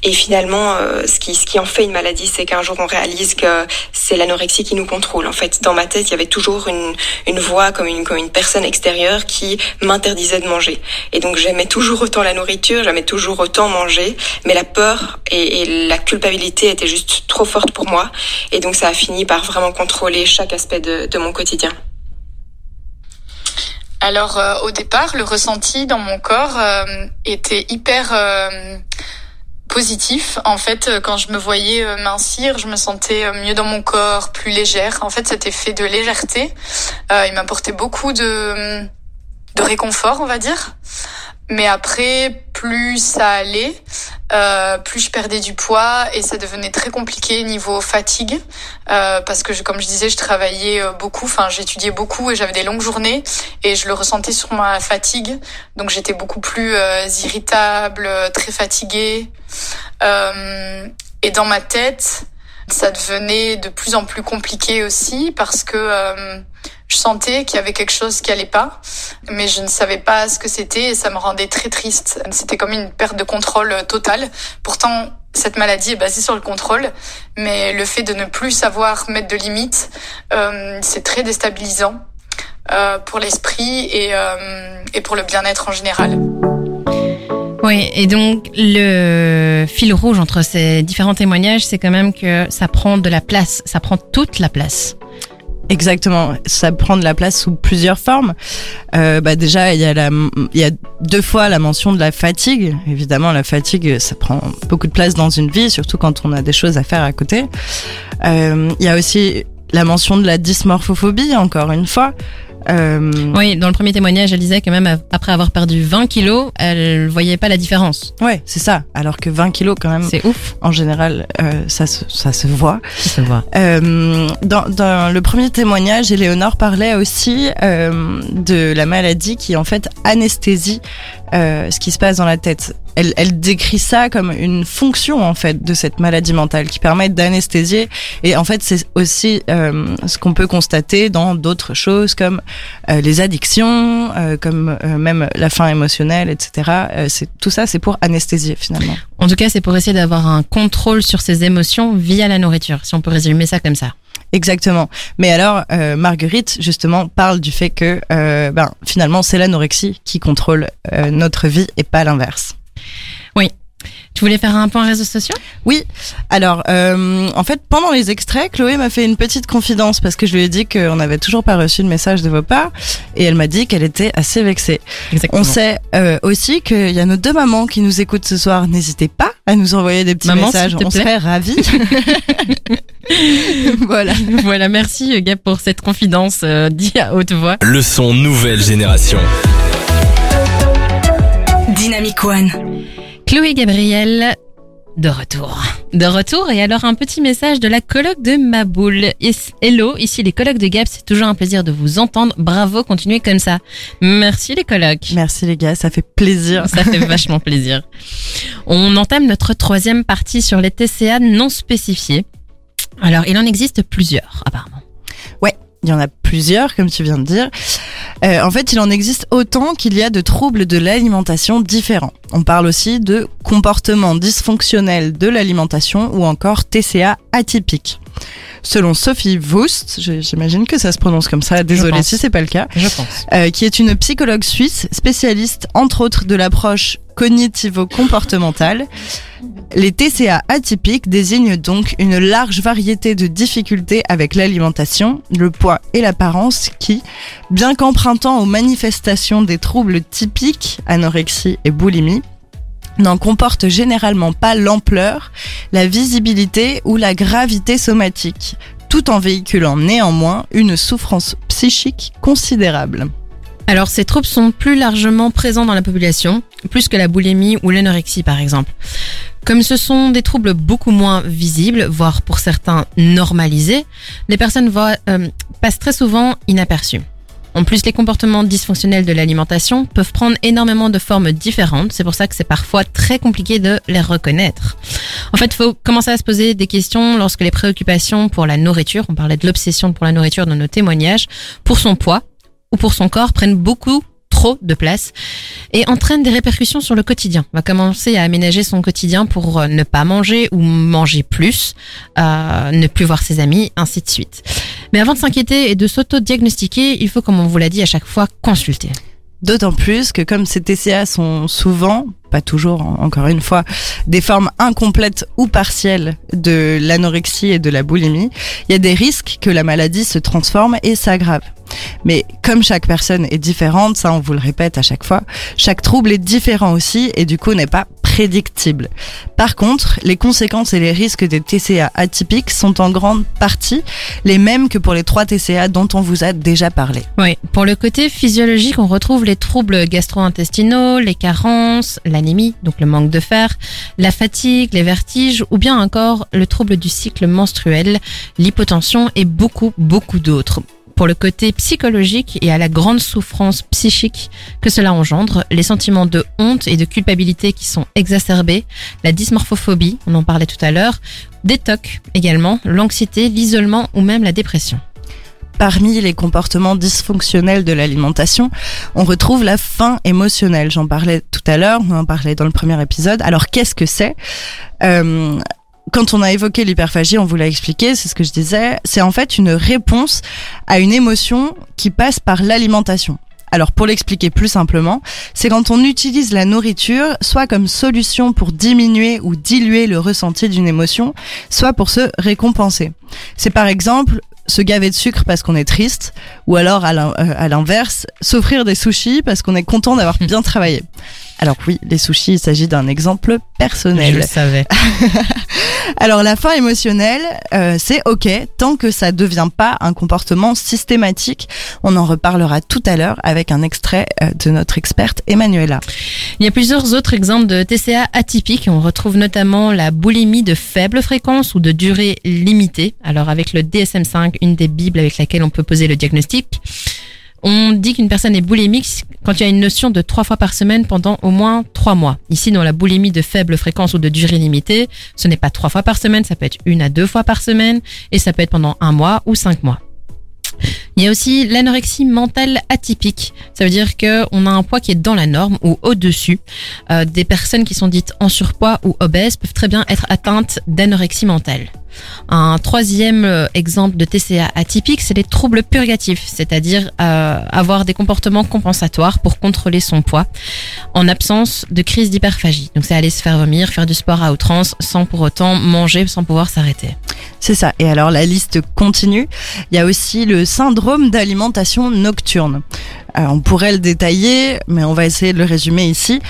Et finalement, euh, ce qui ce qui en fait une maladie, c'est qu'un jour on réalise que c'est l'anorexie qui nous contrôle. En fait, dans ma tête, il y avait toujours une une voix comme une comme une personne extérieure qui m'interdisait de manger. Et donc j'aimais toujours autant la nourriture, j'aimais toujours autant manger, mais la peur et, et la culpabilité étaient juste trop fortes pour moi. Et donc ça a fini par vraiment contrôler chaque aspect de, de mon quotidien. Alors euh, au départ, le ressenti dans mon corps euh, était hyper euh, positif. En fait, euh, quand je me voyais euh, mincir, je me sentais mieux dans mon corps, plus légère. En fait, cet effet de légèreté, il m'apportait beaucoup de, de réconfort, on va dire. Mais après, plus ça allait, euh, plus je perdais du poids et ça devenait très compliqué niveau fatigue euh, parce que je, comme je disais, je travaillais euh, beaucoup, enfin j'étudiais beaucoup et j'avais des longues journées et je le ressentais sur ma fatigue. Donc j'étais beaucoup plus euh, irritable, euh, très fatiguée Euh, et dans ma tête, ça devenait de plus en plus compliqué aussi parce que euh, je sentais qu'il y avait quelque chose qui allait pas, mais je ne savais pas ce que c'était et ça me rendait très triste. C'était comme une perte de contrôle euh, totale. Pourtant, cette maladie est basée sur le contrôle, mais le fait de ne plus savoir mettre de limites, euh, c'est très déstabilisant euh, pour l'esprit et, euh, et pour le bien-être en général. Oui, et donc le fil rouge entre ces différents témoignages, c'est quand même que ça prend de la place, ça prend toute la place. Exactement, ça prend de la place sous plusieurs formes. Euh, bah déjà, il y a la, il y a deux fois la mention de la fatigue. Évidemment, la fatigue, ça prend beaucoup de place dans une vie, surtout quand on a des choses à faire à côté. Euh, Il y a aussi la mention de la dysmorphophobie, encore une fois. Euh, Oui, dans le premier témoignage, elle disait que même après avoir perdu 20 kilos, elle voyait pas la différence. ouais, c'est ça. Alors que 20 kilos, quand même, C'est ouf, en général, euh, ça, se, ça se voit. ça se voit. Euh, dans, dans le premier témoignage, Éléonore parlait aussi de la maladie qui en fait anesthésie ce qui se passe dans la tête. Elle, elle décrit ça comme une fonction en fait de cette maladie mentale qui permet d'anesthésier. Et en fait, c'est aussi euh, ce qu'on peut constater dans d'autres choses comme euh, les addictions, euh, comme euh, même la faim émotionnelle, etc. Euh, c'est tout ça, c'est pour anesthésier finalement. En tout cas, c'est pour essayer d'avoir un contrôle sur ses émotions via la nourriture, si on peut résumer ça comme ça. Exactement. Mais alors, euh, Marguerite, justement, parle du fait que euh, ben, finalement, c'est l'anorexie qui contrôle euh, notre vie et pas l'inverse. Tu voulais faire un point réseaux sociaux? Oui, alors, euh, en fait, pendant les extraits, Chloé m'a fait une petite confidence parce que je lui ai dit qu'on n'avait toujours pas reçu de message de vos parts et elle m'a dit qu'elle était assez vexée. Exactement. On sait euh, aussi qu'il y a nos deux mamans qui nous écoutent ce soir. N'hésitez pas à nous envoyer des petits Maman, messages, on plaît. serait ravis. voilà. voilà, merci Gab pour cette confidence euh, dit à haute voix. Le son nouvelle génération. Dynamic One. Chloé Gabriel, de retour. De retour, et alors un petit message de la coloc de Maboul. Hello, ici les colocs de Gab, c'est toujours un plaisir de vous entendre. Bravo, continuez comme ça. Merci les colocs. Merci les gars, ça fait plaisir. Ça fait vachement plaisir. On entame notre troisième partie sur les TCA non spécifiés. Alors, il en existe plusieurs, apparemment. Il y en a plusieurs, comme tu viens de dire. Euh, en fait, il en existe autant qu'il y a de troubles de l'alimentation différents. On parle aussi de comportement dysfonctionnel de l'alimentation ou encore TCA atypique. Selon Sophie je- j'imagine que ça se prononce comme ça, désolé si c'est pas le cas, Je pense. euh, qui est une psychologue suisse spécialiste entre autres de l'approche cognitivo-comportementale. Les TCA atypiques désignent donc une large variété de difficultés avec l'alimentation, le poids et l'apparence qui, bien qu'empruntant aux manifestations des troubles typiques, anorexie et boulimie, n'en comportent généralement pas l'ampleur, la visibilité ou la gravité somatique, tout en véhiculant néanmoins une souffrance psychique considérable. Alors, ces troubles sont plus largement présents dans la population, plus que la boulimie ou l'anorexie, par exemple. Comme ce sont des troubles beaucoup moins visibles, voire pour certains normalisés, les personnes voient, euh, passent très souvent inaperçues. En plus, les comportements dysfonctionnels de l'alimentation peuvent prendre énormément de formes différentes. C'est pour ça que c'est parfois très compliqué de les reconnaître. En fait, il faut commencer à se poser des questions lorsque les préoccupations pour la nourriture, on parlait de l'obsession pour la nourriture dans nos témoignages, pour son poids ou pour son corps prennent beaucoup trop de place et entraînent des répercussions sur le quotidien. On va commencer à aménager son quotidien pour euh, ne pas manger ou manger plus, euh, ne plus voir ses amis, ainsi de suite. Mais avant de s'inquiéter et de s'auto-diagnostiquer, il faut, comme on vous l'a dit à chaque fois, consulter. D'autant plus que comme ces TCA sont souvent, pas toujours en- encore une fois, des formes incomplètes ou partielles de l'anorexie et de la boulimie, il y a des risques que la maladie se transforme et s'aggrave. Mais comme chaque personne est différente, ça on vous le répète à chaque fois, chaque trouble est différent aussi et du coup n'est pas prédictible. Par contre, les conséquences et les risques des TCA atypiques sont en grande partie les mêmes que pour les trois TCA dont on vous a déjà parlé. Oui, pour le côté physiologique, on retrouve les troubles gastro-intestinaux, les carences, l'anémie, donc le manque de fer, la fatigue, les vertiges ou bien encore le trouble du cycle menstruel, l'hypotension et beaucoup, beaucoup d'autres pour le côté psychologique et à la grande souffrance psychique que cela engendre, les sentiments de honte et de culpabilité qui sont exacerbés, la dysmorphophobie, on en parlait tout à l'heure, des TOC également, l'anxiété, l'isolement ou même la dépression. Parmi les comportements dysfonctionnels de l'alimentation, on retrouve la faim émotionnelle. J'en parlais tout à l'heure, on en parlait dans le premier épisode. Alors qu'est-ce que c'est? Euh, quand on a évoqué l'hyperphagie, on vous l'a expliqué, c'est ce que je disais, c'est en fait une réponse à une émotion qui passe par l'alimentation. Alors pour l'expliquer plus simplement, c'est quand on utilise la nourriture soit comme solution pour diminuer ou diluer le ressenti d'une émotion, soit pour se récompenser. C'est par exemple se gaver de sucre parce qu'on est triste, ou alors euh, à l'inverse, s'offrir des sushis parce qu'on est content d'avoir bien travaillé. Alors oui, les sushis, il s'agit d'un exemple personnel. Je le savais. Alors la fin émotionnelle, euh, c'est ok tant que ça devient pas un comportement systématique. On en reparlera tout à l'heure avec un extrait euh, de notre experte Emmanuela. Il y a plusieurs autres exemples de TCA atypiques. On retrouve notamment la boulimie de faible fréquence ou de durée limitée. Alors avec le DSM5, une des bibles avec laquelle on peut poser le diagnostic. On dit qu'une personne est boulimique quand il y a une notion de trois fois par semaine pendant au moins trois mois. Ici, dans la boulimie de faible fréquence ou de durée limitée, ce n'est pas trois fois par semaine, ça peut être une à deux fois par semaine et ça peut être pendant un mois ou cinq mois. Il y a aussi l'anorexie mentale atypique. Ça veut dire qu'on a un poids qui est dans la norme ou au-dessus. Euh, des personnes qui sont dites en surpoids ou obèses peuvent très bien être atteintes d'anorexie mentale. Un troisième euh, exemple de TCA atypique, c'est les troubles purgatifs, c'est-à-dire euh, avoir des comportements compensatoires pour contrôler son poids en absence de crise d'hyperphagie. Donc c'est aller se faire vomir, faire du sport à outrance sans pour autant manger sans pouvoir s'arrêter. C'est ça. Et alors la liste continue. Il y a aussi le syndrome d'alimentation nocturne. Euh, on pourrait le détailler, mais on va essayer de le résumer ici.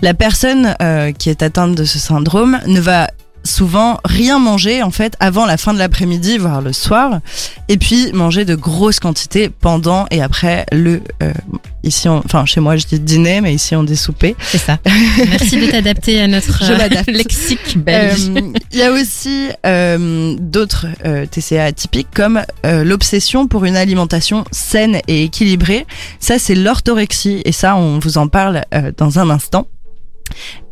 La personne qui est atteinte de ce syndrome ne va souvent rien manger en fait avant la fin de l'après-midi, voire le soir, et puis manger de grosses quantités pendant et après le euh, ici, enfin chez moi je dis dîner, mais ici on dit souper. C'est ça. Merci de t'adapter à notre euh, lexique belge. Euh, il y a aussi euh, d'autres TCA atypiques comme l'obsession pour une alimentation saine et équilibrée. Ça c'est l'orthorexie et ça on vous en parle dans un instant.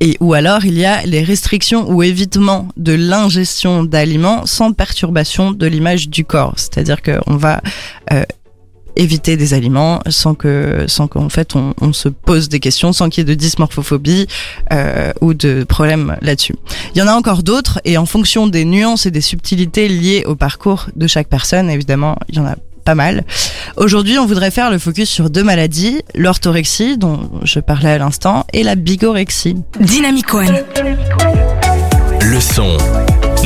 Et ou alors il y a les restrictions ou évitement de l'ingestion d'aliments sans perturbation de l'image du corps, c'est-à-dire qu'on va euh, éviter des aliments sans que sans qu'en fait on, on, se pose des questions, sans qu'il y ait de dysmorphophobie euh, ou de problèmes là-dessus. Il y en a encore d'autres et en fonction des nuances et des subtilités liées au parcours de chaque personne, évidemment, il y en a pas mal. Aujourd'hui, on voudrait faire le focus sur deux maladies, l'orthorexie, dont je parlais à l'instant, et la bigorexie. Dynamic One. Le son.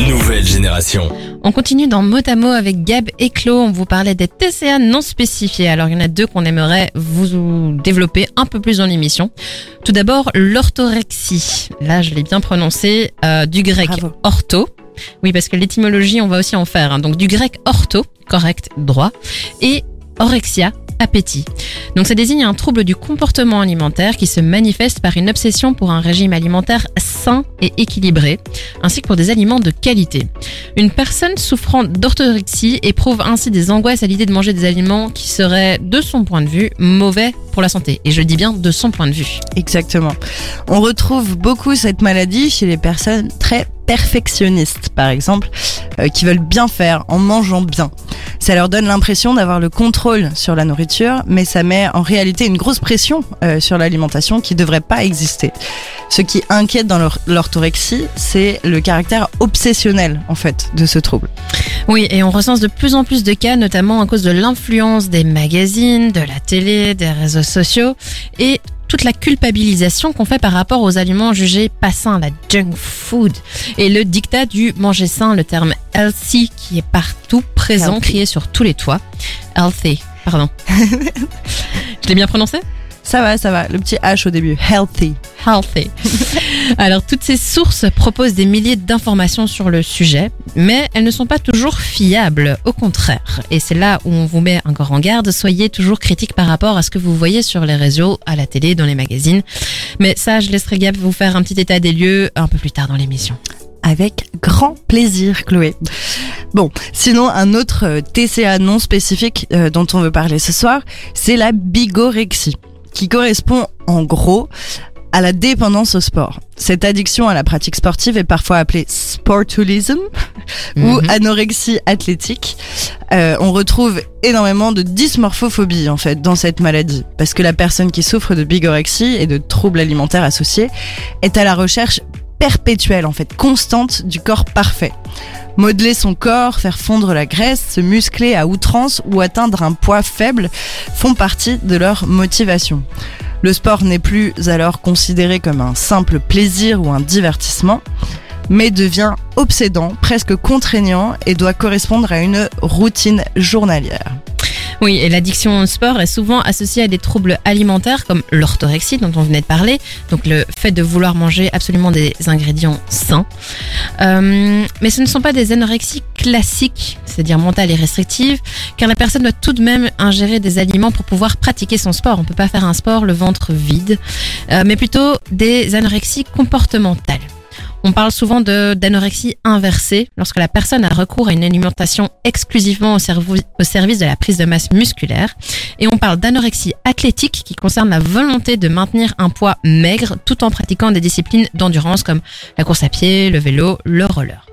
Nouvelle génération. On continue dans mot à mot avec Gab et Clo. On vous parlait des TCA non spécifiés. Alors, il y en a deux qu'on aimerait vous développer un peu plus dans l'émission. Tout d'abord, l'orthorexie. Là, je l'ai bien prononcé, euh, du grec ortho, oui, parce que l'étymologie, on va aussi en faire. Hein. Donc du grec ortho, correct, droit, et orexia, appétit. Donc ça désigne un trouble du comportement alimentaire qui se manifeste par une obsession pour un régime alimentaire sain et équilibré, ainsi que pour des aliments de qualité. Une personne souffrant d'orthorexie éprouve ainsi des angoisses à l'idée de manger des aliments qui seraient, de son point de vue, mauvais pour la santé. Et je dis bien de son point de vue. Exactement. On retrouve beaucoup cette maladie chez les personnes très perfectionnistes, par exemple, euh, qui veulent bien faire en mangeant bien. Ça leur donne l'impression d'avoir le contrôle sur la nourriture, mais ça met en réalité une grosse pression euh, sur l'alimentation qui ne devrait pas exister. Ce qui inquiète dans l'orthorexie, c'est le caractère obsessionnel, en fait, de ce trouble. Oui, et on recense de plus en plus de cas, notamment à cause de l'influence des magazines, de la télé, des réseaux sociaux, et toute la culpabilisation qu'on fait par rapport aux aliments jugés pas sains, la junk food, et le dictat du manger sain, le terme healthy qui est partout présent, crié sur tous les toits. Healthy. Pardon. Je l'ai bien prononcé? Ça va, ça va. Le petit H au début. Healthy. Healthy. Alors, toutes ces sources proposent des milliers d'informations sur le sujet, mais elles ne sont pas toujours fiables, au contraire. Et c'est là où on vous met encore en garde. Soyez toujours critique par rapport à ce que vous voyez sur les réseaux, à la télé, dans les magazines. Mais ça, je laisserai Gab vous faire un petit état des lieux un peu plus tard dans l'émission. Avec grand plaisir, Chloé. Bon, sinon, un autre euh, TCA non spécifique euh, dont on veut parler ce soir, c'est la bigorexie, qui correspond en gros à la dépendance au sport. Cette addiction à la pratique sportive est parfois appelée sportulism ou Mhm. anorexie athlétique. Euh, on retrouve énormément de dysmorphophobie en fait dans cette maladie parce que la personne qui souffre de bigorexie et de troubles alimentaires associés est à la recherche perpétuelle en fait constante du corps parfait. Modeler son corps, faire fondre la graisse, se muscler à outrance ou atteindre un poids faible font partie de leur motivation. Le sport n'est plus alors considéré comme un simple plaisir ou un divertissement, mais devient obsédant, presque contraignant et doit correspondre à une routine journalière. Oui, et l'addiction au sport est souvent associée à des troubles alimentaires comme l'orthorexie dont on venait de parler, donc le fait de vouloir manger absolument des ingrédients sains. Euh, mais ce ne sont pas des anorexies classiques, c'est-à-dire mentales et restrictives, car la personne doit tout de même ingérer des aliments pour pouvoir pratiquer son sport. On peut pas faire un sport le ventre vide, euh, mais plutôt des anorexies comportementales. On parle souvent d'anorexie inversée lorsque la personne a recours à une alimentation exclusivement au service de la prise de masse musculaire. Et on parle d'anorexie athlétique qui concerne la volonté de maintenir un poids maigre tout en pratiquant des disciplines d'endurance comme la course à pied, le vélo, le roller.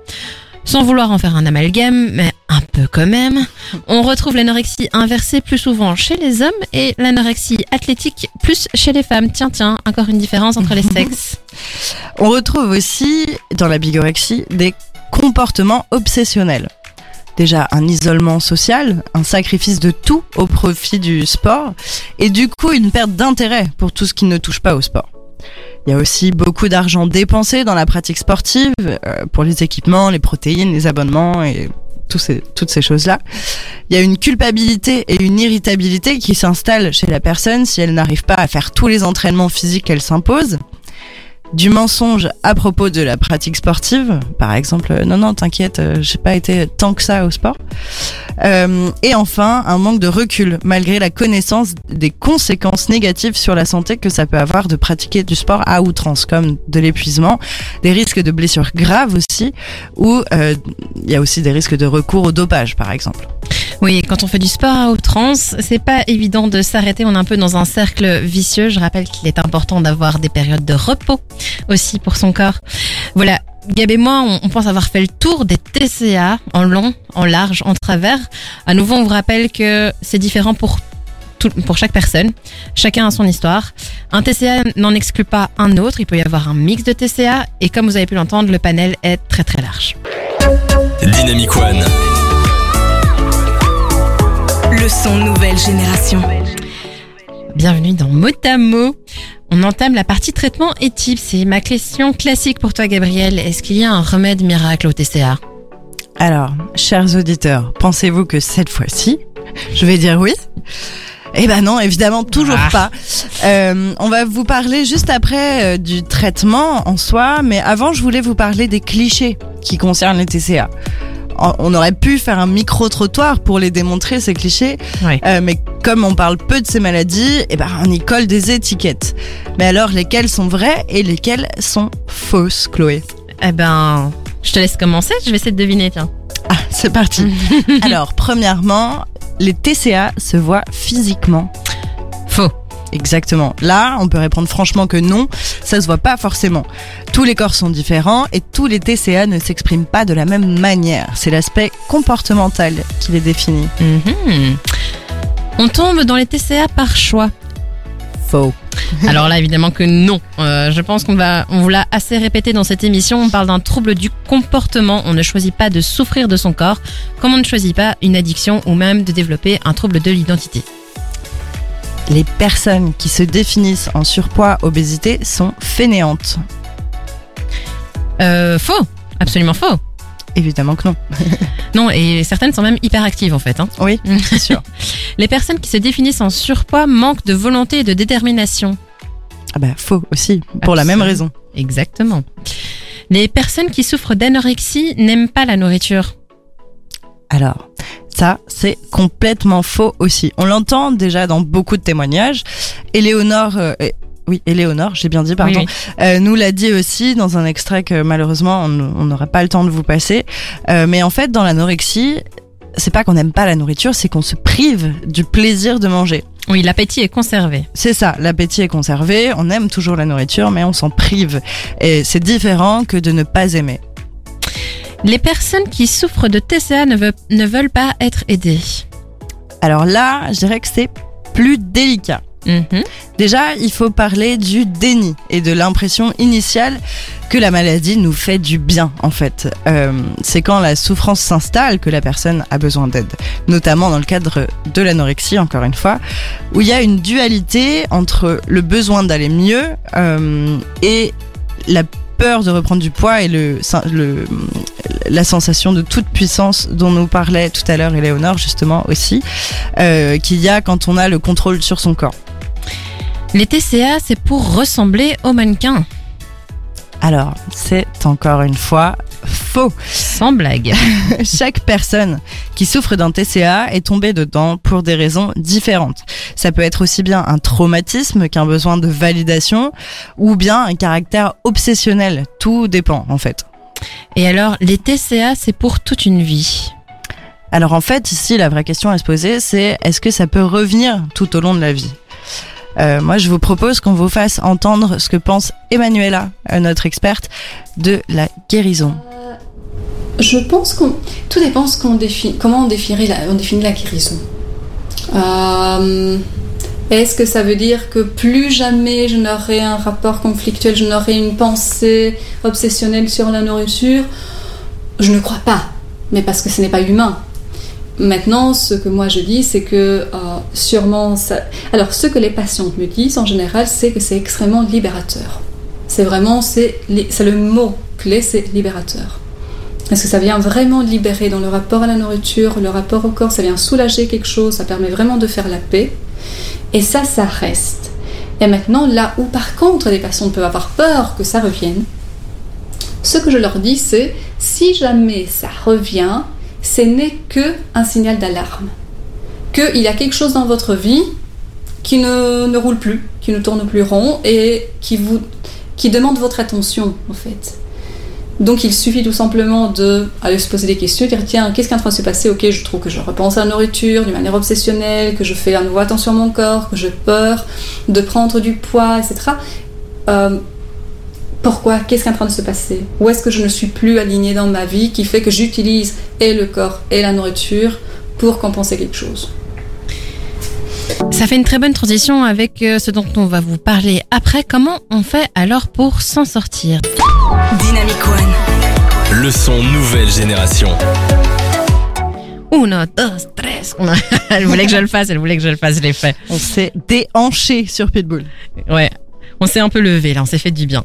Sans vouloir en faire un amalgame, mais un peu quand même, on retrouve l'anorexie inversée plus souvent chez les hommes et l'anorexie athlétique plus chez les femmes. Tiens, tiens, encore une différence entre les sexes. On retrouve aussi dans la bigorexie des comportements obsessionnels. Déjà un isolement social, un sacrifice de tout au profit du sport et du coup une perte d'intérêt pour tout ce qui ne touche pas au sport. Il y a aussi beaucoup d'argent dépensé dans la pratique sportive euh, pour les équipements, les protéines, les abonnements et toutes ces choses-là. Il y a une culpabilité et une irritabilité qui s'installent chez la personne si elle n'arrive pas à faire tous les entraînements physiques qu'elle s'impose du mensonge à propos de la pratique sportive, par exemple, euh, non non t'inquiète, euh, j'ai pas été tant que ça au sport. Euh, et enfin, un manque de recul malgré la connaissance des conséquences négatives sur la santé que ça peut avoir de pratiquer du sport à outrance, comme de l'épuisement, des risques de blessures graves aussi, ou il y a aussi des risques de recours au dopage, par exemple. Oui, quand on fait du sport à outrance, c'est pas évident de s'arrêter. On est un peu dans un cercle vicieux. Je rappelle qu'il est important d'avoir des périodes de repos aussi pour son corps. Voilà. Gab et moi, on, pense avoir fait le tour des TCA en long, en large, en travers. À nouveau, on vous rappelle que c'est différent pour tout- pour chaque personne. Chacun a son histoire. Un TCA n'en exclut pas un autre. Il peut y avoir un mix de TCA. Et comme vous avez pu l'entendre, le panel est très très large. Dynamic One. Le son nouvelle génération. Bienvenue dans Motamo. On entame la partie traitement et type. C'est ma question classique pour toi, Gabriel. Est-ce qu'il y a un remède miracle au TCA Alors, chers auditeurs, pensez-vous que cette fois-ci, je vais dire oui? Eh ben non, évidemment, toujours Ah. pas. Euh, on va vous parler juste après euh, du traitement en soi, mais avant, je voulais vous parler des clichés qui concernent les TCA. On aurait pu faire un micro-trottoir pour les démontrer, ces clichés, Oui. euh, mais comme on parle peu de ces maladies, eh ben, on y colle des étiquettes. Mais alors, lesquelles sont vraies et lesquelles sont fausses, Chloé? Eh ben, je te laisse commencer. Je vais essayer de deviner, tiens. Ah, c'est parti. Alors, premièrement, les TCA se voient physiquement. Exactement. Là, on peut répondre franchement que non, ça se voit pas forcément. Tous les corps sont différents et tous les TCA ne s'expriment pas de la même manière. C'est l'aspect comportemental qui les définit. Mhm. On tombe dans les TCA par choix. Faux. Alors là, évidemment que non. Euh, je pense qu'on va, on vous l'a assez répété dans cette émission. On parle d'un trouble du comportement. On ne choisit pas de souffrir de son corps, comme on ne choisit pas une addiction ou même de développer un trouble de l'identité. Les personnes qui se définissent en surpoids, obésité sont fainéantes. Euh, faux. Absolument faux. Évidemment que non. Non, et certaines sont même hyperactives en fait. Hein. Oui, c'est sûr. Les personnes qui se définissent en surpoids manquent de volonté et de détermination. Ah bah faux aussi, pour la même raison. Exactement. Les personnes qui souffrent d'anorexie n'aiment pas la nourriture. Alors, ça, c'est complètement faux aussi. On l'entend déjà dans beaucoup de témoignages. Éléonore, euh, oui, Éléonore, j'ai bien dit, pardon, Oui, euh, nous l'a dit aussi dans un extrait que malheureusement on on n'aura pas le temps de vous passer. Euh, mais en fait, dans l'anorexie, c'est pas qu'on n'aime pas la nourriture, c'est qu'on se prive du plaisir de manger. Oui, l'appétit est conservé. C'est ça, l'appétit est conservé, on aime toujours la nourriture, mais on s'en prive. Et c'est différent que de ne pas aimer. Les personnes qui souffrent de TCA ne, veulent- ne veulent pas être aidées. Alors là, je dirais que c'est plus délicat. Mhm. Déjà, il faut parler du déni et de l'impression initiale que la maladie nous fait du bien, en fait. Euh, c'est quand la souffrance s'installe que la personne a besoin d'aide, notamment dans le cadre de l'anorexie, encore une fois, où il y a une dualité entre le besoin d'aller mieux euh, et la peur de reprendre du poids et le, le, la sensation de toute puissance dont nous parlait tout à l'heure Éléonore, justement, aussi, euh, qu'il y a quand on a le contrôle sur son corps. Les TCA, c'est pour ressembler aux mannequins. Alors, c'est encore une fois faux. Sans blague. Chaque personne qui souffre d'un TCA est tombée dedans pour des raisons différentes. Ça peut être aussi bien un traumatisme qu'un besoin de validation ou bien un caractère obsessionnel. Tout dépend en fait. Et alors, les TCA, c'est pour toute une vie. Alors en fait, ici, la vraie question à se poser, c'est est-ce que ça peut revenir tout au long de la vie? Euh, moi, je vous propose qu'on vous fasse entendre ce que pense Emmanuela, euh, notre experte, de la guérison. Je pense qu'on. Tout dépend ce qu'on définit, comment on définit la, on définit la guérison. Euh, Est-ce que ça veut dire que plus jamais je n'aurai un rapport conflictuel, je n'aurai une pensée obsessionnelle sur la nourriture? Je ne crois pas, mais parce que ce n'est pas humain. Maintenant, ce que moi je dis, c'est que euh, sûrement. Alors, ce que les patientes me disent en général, c'est que c'est extrêmement libérateur. C'est vraiment, c'est le mot clé, c'est libérateur. Parce que ça vient vraiment libérer dans le rapport à la nourriture, le rapport au corps, ça vient soulager quelque chose, ça permet vraiment de faire la paix. Et ça, ça reste. Et maintenant, là où par contre les patients peuvent avoir peur que ça revienne, ce que je leur dis, c'est si jamais ça revient, ce n'est que un signal d'alarme. Qu'il y a quelque chose dans votre vie qui ne, ne roule plus, qui ne tourne plus rond et qui demande votre attention, en fait. Donc il suffit tout simplement de aller se poser des questions, dire tiens, qu'est-ce qui est en train de se passer Ok, je trouve que je repense à la nourriture d'une manière obsessionnelle, que je fais à nouveau attention à mon corps, que j'ai peur de prendre du poids, etc. Euh, pourquoi? Qu'est-ce qui est en train de se passer? Où est-ce que je ne suis plus alignée dans ma vie qui fait que j'utilise et le corps et la nourriture pour compenser quelque chose? Ça fait une très bonne transition avec euh, ce dont on va vous parler après. Comment on fait alors pour s'en sortir? Dynamic One. Le son nouvelle génération. Uno, dos, tres. Elle voulait que je le fasse, elle voulait que je le fasse, je l'ai fait. On s'est déhanché sur Pitbull. Ouais. On s'est un peu levé là, on s'est fait du bien.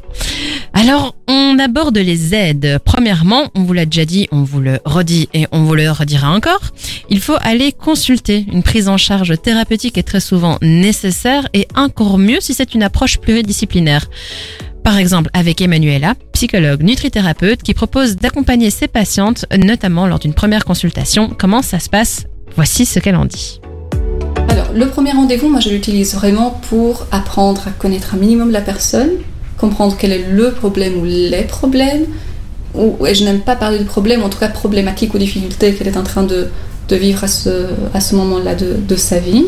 Alors, on aborde les aides. Premièrement, on vous l'a déjà dit, on vous le redit et on vous le redira encore. Il faut aller consulter. Une prise en charge thérapeutique est très souvent nécessaire et encore mieux si c'est une approche pluridisciplinaire. Par exemple, avec Emmanuela, psychologue nutrithérapeute, qui propose d'accompagner ses patientes, notamment lors d'une première consultation. Comment ça se passe? Voici ce qu'elle en dit. Alors, le premier rendez-vous, moi je l'utilise vraiment pour apprendre à connaître un minimum la personne, comprendre quel est le problème ou les problèmes, ou, et je n'aime pas parler de problème, en tout cas problématique ou difficulté qu'elle est en train de, de vivre à ce, à ce moment-là de, de sa vie,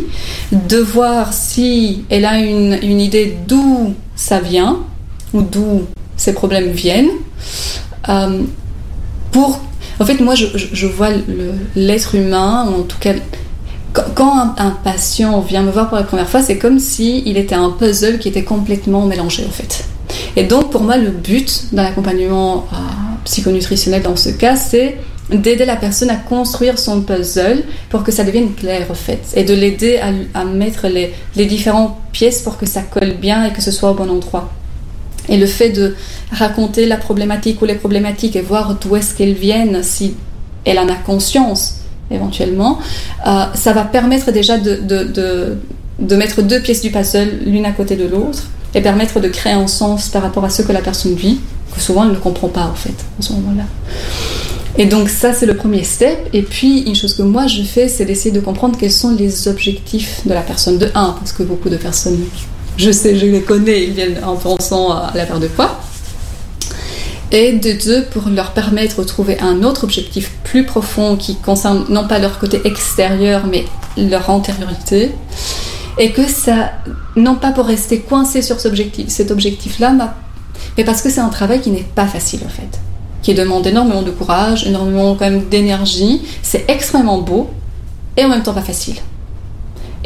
de voir si elle a une, une idée d'où ça vient, ou d'où ces problèmes viennent, euh, pour... En fait, moi, je, vois l'être humain, ou en tout cas quand- un, patient vient me voir pour la première fois, c'est comme si il était un puzzle qui était complètement mélangé en fait. Et donc pour moi, le but d'un accompagnement euh, psychonutritionnel dans ce cas, c'est d'aider la personne à construire son puzzle pour que ça devienne clair en fait, et de l'aider à, mettre les différentes pièces pour que ça colle bien et que ce soit au bon endroit. Et le fait de raconter la problématique ou les problématiques et voir d'où est-ce qu'elles viennent, si elle en a conscience éventuellement, euh, ça va permettre déjà de, de, de, mettre deux pièces du puzzle l'une à côté de l'autre et permettre de créer un sens par rapport à ce que la personne vit, que souvent elle ne comprend pas en fait en ce moment-là. Et donc ça c'est le premier step. Et puis une chose que moi je fais, c'est d'essayer de comprendre quels sont les objectifs de la personne. De un, parce que beaucoup de personnes, je sais, je les connais, ils viennent en pensant à la perte de poids et de deux, pour leur permettre de trouver un autre objectif plus profond qui concerne non pas leur côté extérieur, mais leur antériorité. Et que ça, non pas pour rester coincé sur cet objectif, cet objectif-là, mais parce que c'est un travail qui n'est pas facile en fait, qui demande énormément de courage, énormément quand même d'énergie. C'est extrêmement beau et en même temps pas facile.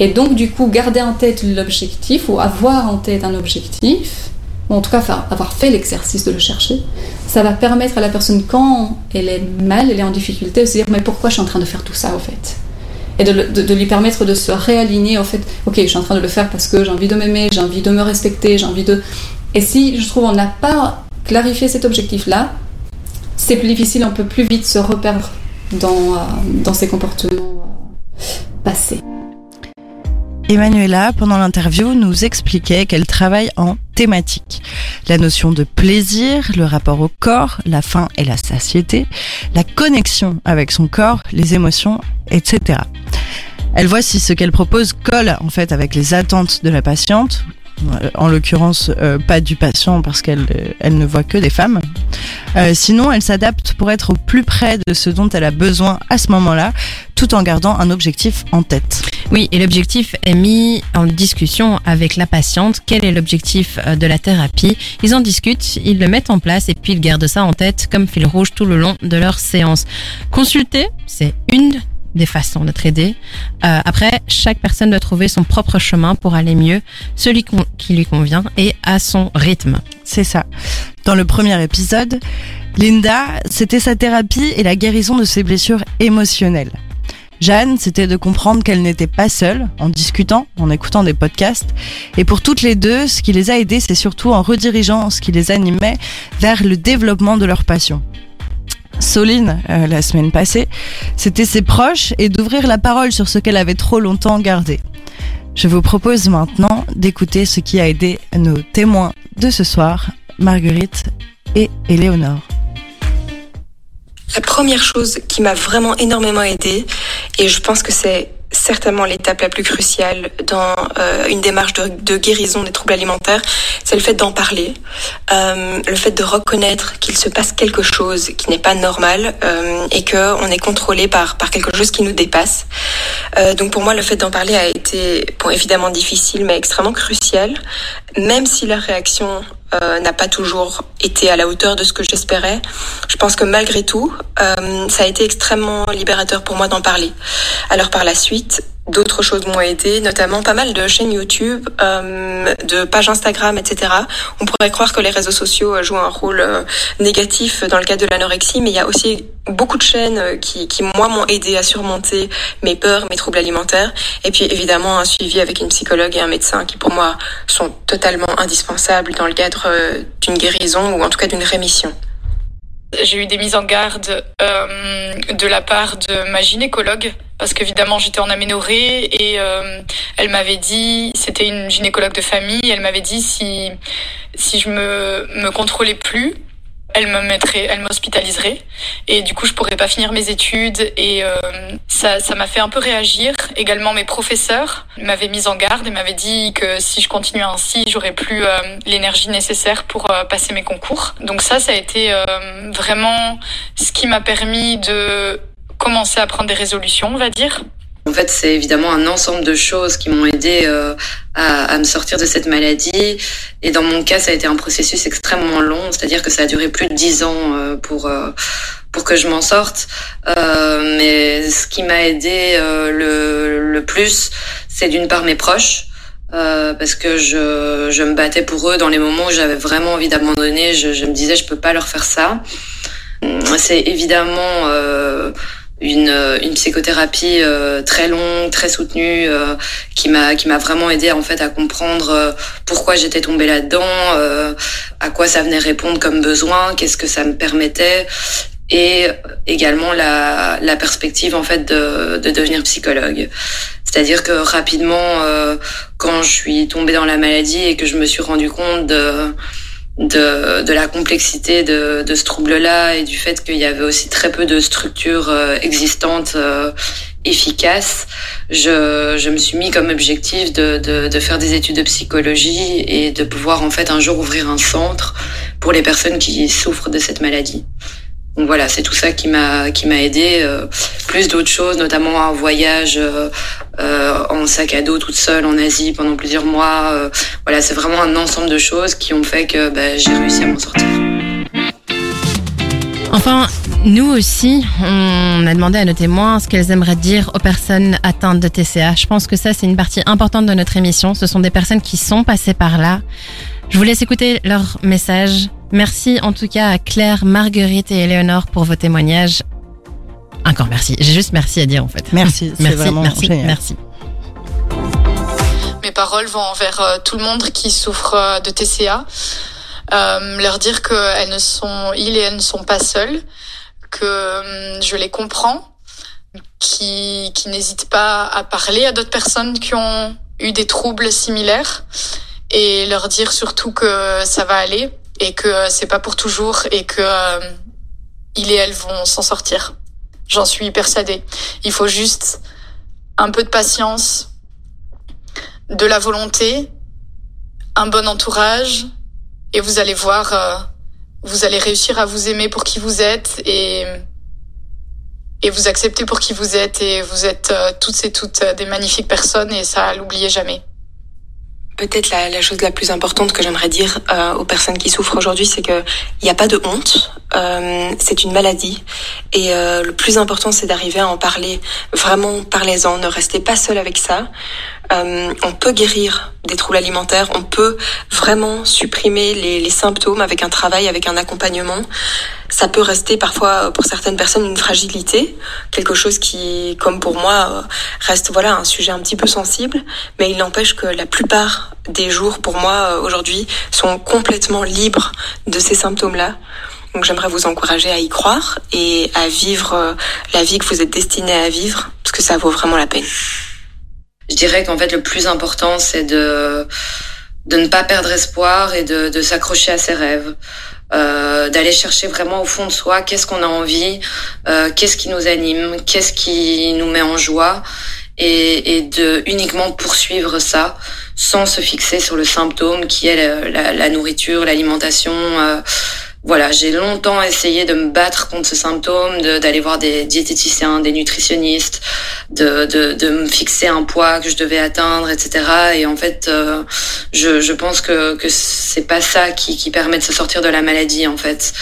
Et donc du coup, garder en tête l'objectif ou avoir en tête un objectif, ou en tout cas avoir fait l'exercice de le chercher, ça va permettre à la personne, quand elle est mal, elle est en difficulté, de se dire mais pourquoi je suis en train de faire tout ça au fait? Et de, lui permettre de se réaligner en fait, ok, je suis en train de le faire parce que j'ai envie de m'aimer, j'ai envie de me respecter, j'ai envie de... Et si je trouve on n'a pas clarifié cet objectif-là, c'est plus difficile, on peut plus vite se reperdre dans, euh, dans ces comportements euh, passés. Emmanuela, pendant l'interview, nous expliquait qu'elle travaille en thématique. La notion de plaisir, le rapport au corps, la faim et la satiété, la connexion avec son corps, les émotions, etc. Elle voit si ce qu'elle propose colle en fait avec les attentes de la patiente en l'occurrence euh, pas du patient parce qu'elle euh, elle ne voit que des femmes. Euh, sinon, elle s'adapte pour être au plus près de ce dont elle a besoin à ce moment-là, tout en gardant un objectif en tête. Oui, et l'objectif est mis en discussion avec la patiente. Quel est l'objectif de la thérapie? Ils en discutent, ils le mettent en place et puis ils gardent ça en tête comme fil rouge tout le long de leur séance. Consulter, c'est une des façons d'être aidé. Euh, après, chaque personne doit trouver son propre chemin pour aller mieux, celui qui lui convient et à son rythme. C'est ça. Dans le premier épisode, Linda, c'était sa thérapie et la guérison de ses blessures émotionnelles. Jeanne, c'était de comprendre qu'elle n'était pas seule, en discutant, en écoutant des podcasts. Et pour toutes les deux, ce qui les a aidées, c'est surtout en redirigeant ce qui les animait vers le développement de leur passion. Soline euh, la semaine passée, c'était ses proches et d'ouvrir la parole sur ce qu'elle avait trop longtemps gardé. Je vous propose maintenant d'écouter ce qui a aidé nos témoins de ce soir, Marguerite et Éléonore. La première chose qui m'a vraiment énormément aidée, et je pense que c'est certainement l'étape la plus cruciale dans euh, une démarche de, guérison des troubles alimentaires, c'est le fait d'en parler, euh, le fait de reconnaître qu'il se passe quelque chose qui n'est pas normal euh, et que on est contrôlé par par quelque chose qui nous dépasse. donc pour moi, le fait d'en parler a été évidemment difficile, mais extrêmement crucial, même si la réaction n'a pas toujours été à la hauteur de ce que j'espérais. Je pense que malgré tout, ça a été extrêmement libérateur pour moi d'en parler. Alors par la suite, d'autres choses m'ont aidé, notamment pas mal de chaînes YouTube, euh, de pages Instagram, etc. On pourrait croire que les réseaux sociaux jouent un rôle euh, négatif dans le cas de l'anorexie, mais il y a aussi beaucoup de chaînes qui, qui moi, m'ont aidé à surmonter mes peurs, mes troubles alimentaires. Et puis évidemment, un suivi avec une psychologue et un médecin qui, pour moi, sont totalement indispensables dans le cadre euh, d'une guérison ou en tout cas d'une rémission. J'ai eu des mises en garde euh, de la part de ma gynécologue parce qu'évidemment j'étais en aménorrhée et euh, elle m'avait dit, c'était une gynécologue de famille, elle m'avait dit si si je me me contrôlais plus, elle me mettrait, elle m'hospitaliserait et du coup je pourrais pas finir mes études et euh, ça ça m'a fait un peu réagir. Également mes professeurs m'avaient mise en garde et m'avaient dit que si je continuais ainsi, j'aurais plus euh, l'énergie nécessaire pour passer mes concours. Donc ça ça a été vraiment ce qui m'a permis de commencer à prendre des résolutions, on va dire. En fait, c'est évidemment un ensemble de choses qui m'ont aidé euh, à, me sortir de cette maladie. Et dans mon cas, ça a été un processus extrêmement long, c'est-à-dire que ça a duré plus de dix ans euh, pour euh, pour que je m'en sorte. mais ce qui m'a aidé le, le plus, c'est d'une part mes proches. parce que je, je me battais pour eux dans les moments où j'avais vraiment envie d'abandonner. Je, je me disais, je peux pas leur faire ça. C'est évidemment une, une psychothérapie euh, très longue, très soutenue, euh, qui m'a qui m'a vraiment aidé en fait à comprendre euh, pourquoi j'étais tombée là-dedans, à quoi ça venait répondre comme besoin, qu'est-ce que ça me permettait, et également la, la perspective en fait de, de devenir psychologue. C'est-à-dire que rapidement, quand je suis tombée dans la maladie et que je me suis rendu compte de de, de la complexité de, de ce trouble-là et du fait qu'il y avait aussi très peu de structures euh, existantes euh, efficaces, je, je me suis mis comme objectif de, de, de, faire des études de psychologie et de pouvoir en fait un jour ouvrir un centre pour les personnes qui souffrent de cette maladie. Donc voilà, c'est tout ça qui m'a qui m'a aidé, euh, plus d'autres choses, notamment un voyage euh, euh, en sac à dos toute seule en Asie pendant plusieurs mois. voilà, c'est vraiment un ensemble de choses qui ont fait que bah, j'ai réussi à m'en sortir. Enfin, nous aussi, on a demandé à nos témoins ce qu'elles aimeraient dire aux personnes atteintes de TCA. Je pense que ça, c'est une partie importante de notre émission. Ce sont des personnes qui sont passées par là. Je vous laisse écouter leur message. Merci en tout cas à Claire, Marguerite et Éléonore pour vos témoignages. Encore merci. J'ai juste merci à dire en fait. Merci. merci, vraiment merci, génial. merci. Mes paroles vont envers euh, tout le monde qui souffre euh, de TCA. Euh, leur dire que elles ne sont, ils et elles ne sont pas seuls, que euh, je les comprends, qui, qui n'hésitent pas à parler à d'autres personnes qui ont eu des troubles similaires et leur dire surtout que ça va aller et que c'est pas pour toujours et que euh, il et elles vont s'en sortir. J'en suis persuadée. Il faut juste un peu de patience, de la volonté, un bon entourage et vous allez voir, euh, vous allez réussir à vous aimer pour qui vous êtes et et vous accepter pour qui vous êtes et vous êtes euh, toutes et toutes des magnifiques personnes et ça l'oubliez jamais. Peut-être la, la, chose la plus importante que j'aimerais dire euh, aux personnes qui souffrent aujourd'hui, c'est que il n'y a pas de honte. Euh, c'est une maladie et euh, le plus important, c'est d'arriver à en parler. Vraiment, parlez-en. Ne restez pas seul avec ça. Euh, on peut guérir des troubles alimentaires. On peut vraiment supprimer les, les symptômes avec un travail, avec un accompagnement ça peut rester parfois pour certaines personnes une fragilité, quelque chose qui, comme pour moi, reste voilà un sujet un petit peu sensible, mais il n'empêche que la plupart des jours pour moi aujourd'hui sont complètement libres de ces symptômes-là. Donc j'aimerais vous encourager à y croire et à vivre la vie que vous êtes destiné à vivre, parce que ça vaut vraiment la peine. Je dirais qu'en fait le plus important c'est de de ne pas perdre espoir et de, de s'accrocher à ses rêves euh, d'aller chercher vraiment au fond de soi qu'est-ce qu'on a envie, euh, qu'est-ce qui nous anime, qu'est-ce qui nous met en joie et, et, de uniquement poursuivre ça sans se fixer sur le symptôme qui est la, la, nourriture, l'alimentation. Euh, voilà, j'ai longtemps essayé de me battre contre ce symptôme, d'aller voir des diététiciens, des nutritionnistes, de, de, de, me fixer un poids que je devais atteindre, etc. Et en fait, euh, je, je pense que, que c'est pas ça qui, qui permet de se sortir de la maladie, en fait.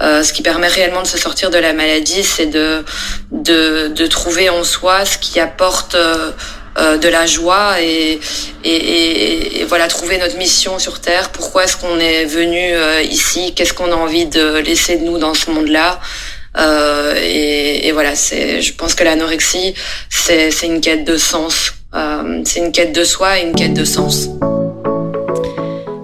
Euh, ce qui permet réellement de se sortir de la maladie, c'est de, de, de trouver en soi ce qui apporte... Euh, euh, de la joie et, et, et, et, voilà trouver notre mission sur terre. Pourquoi est-ce qu'on est venu euh, ici? Qu'est-ce qu'on a envie de laisser de nous dans ce monde-là? Euh, et, voilà, c'est. Je pense que l'anorexie, c'est une quête de sens. Euh, c'est une quête de soi et une quête de sens.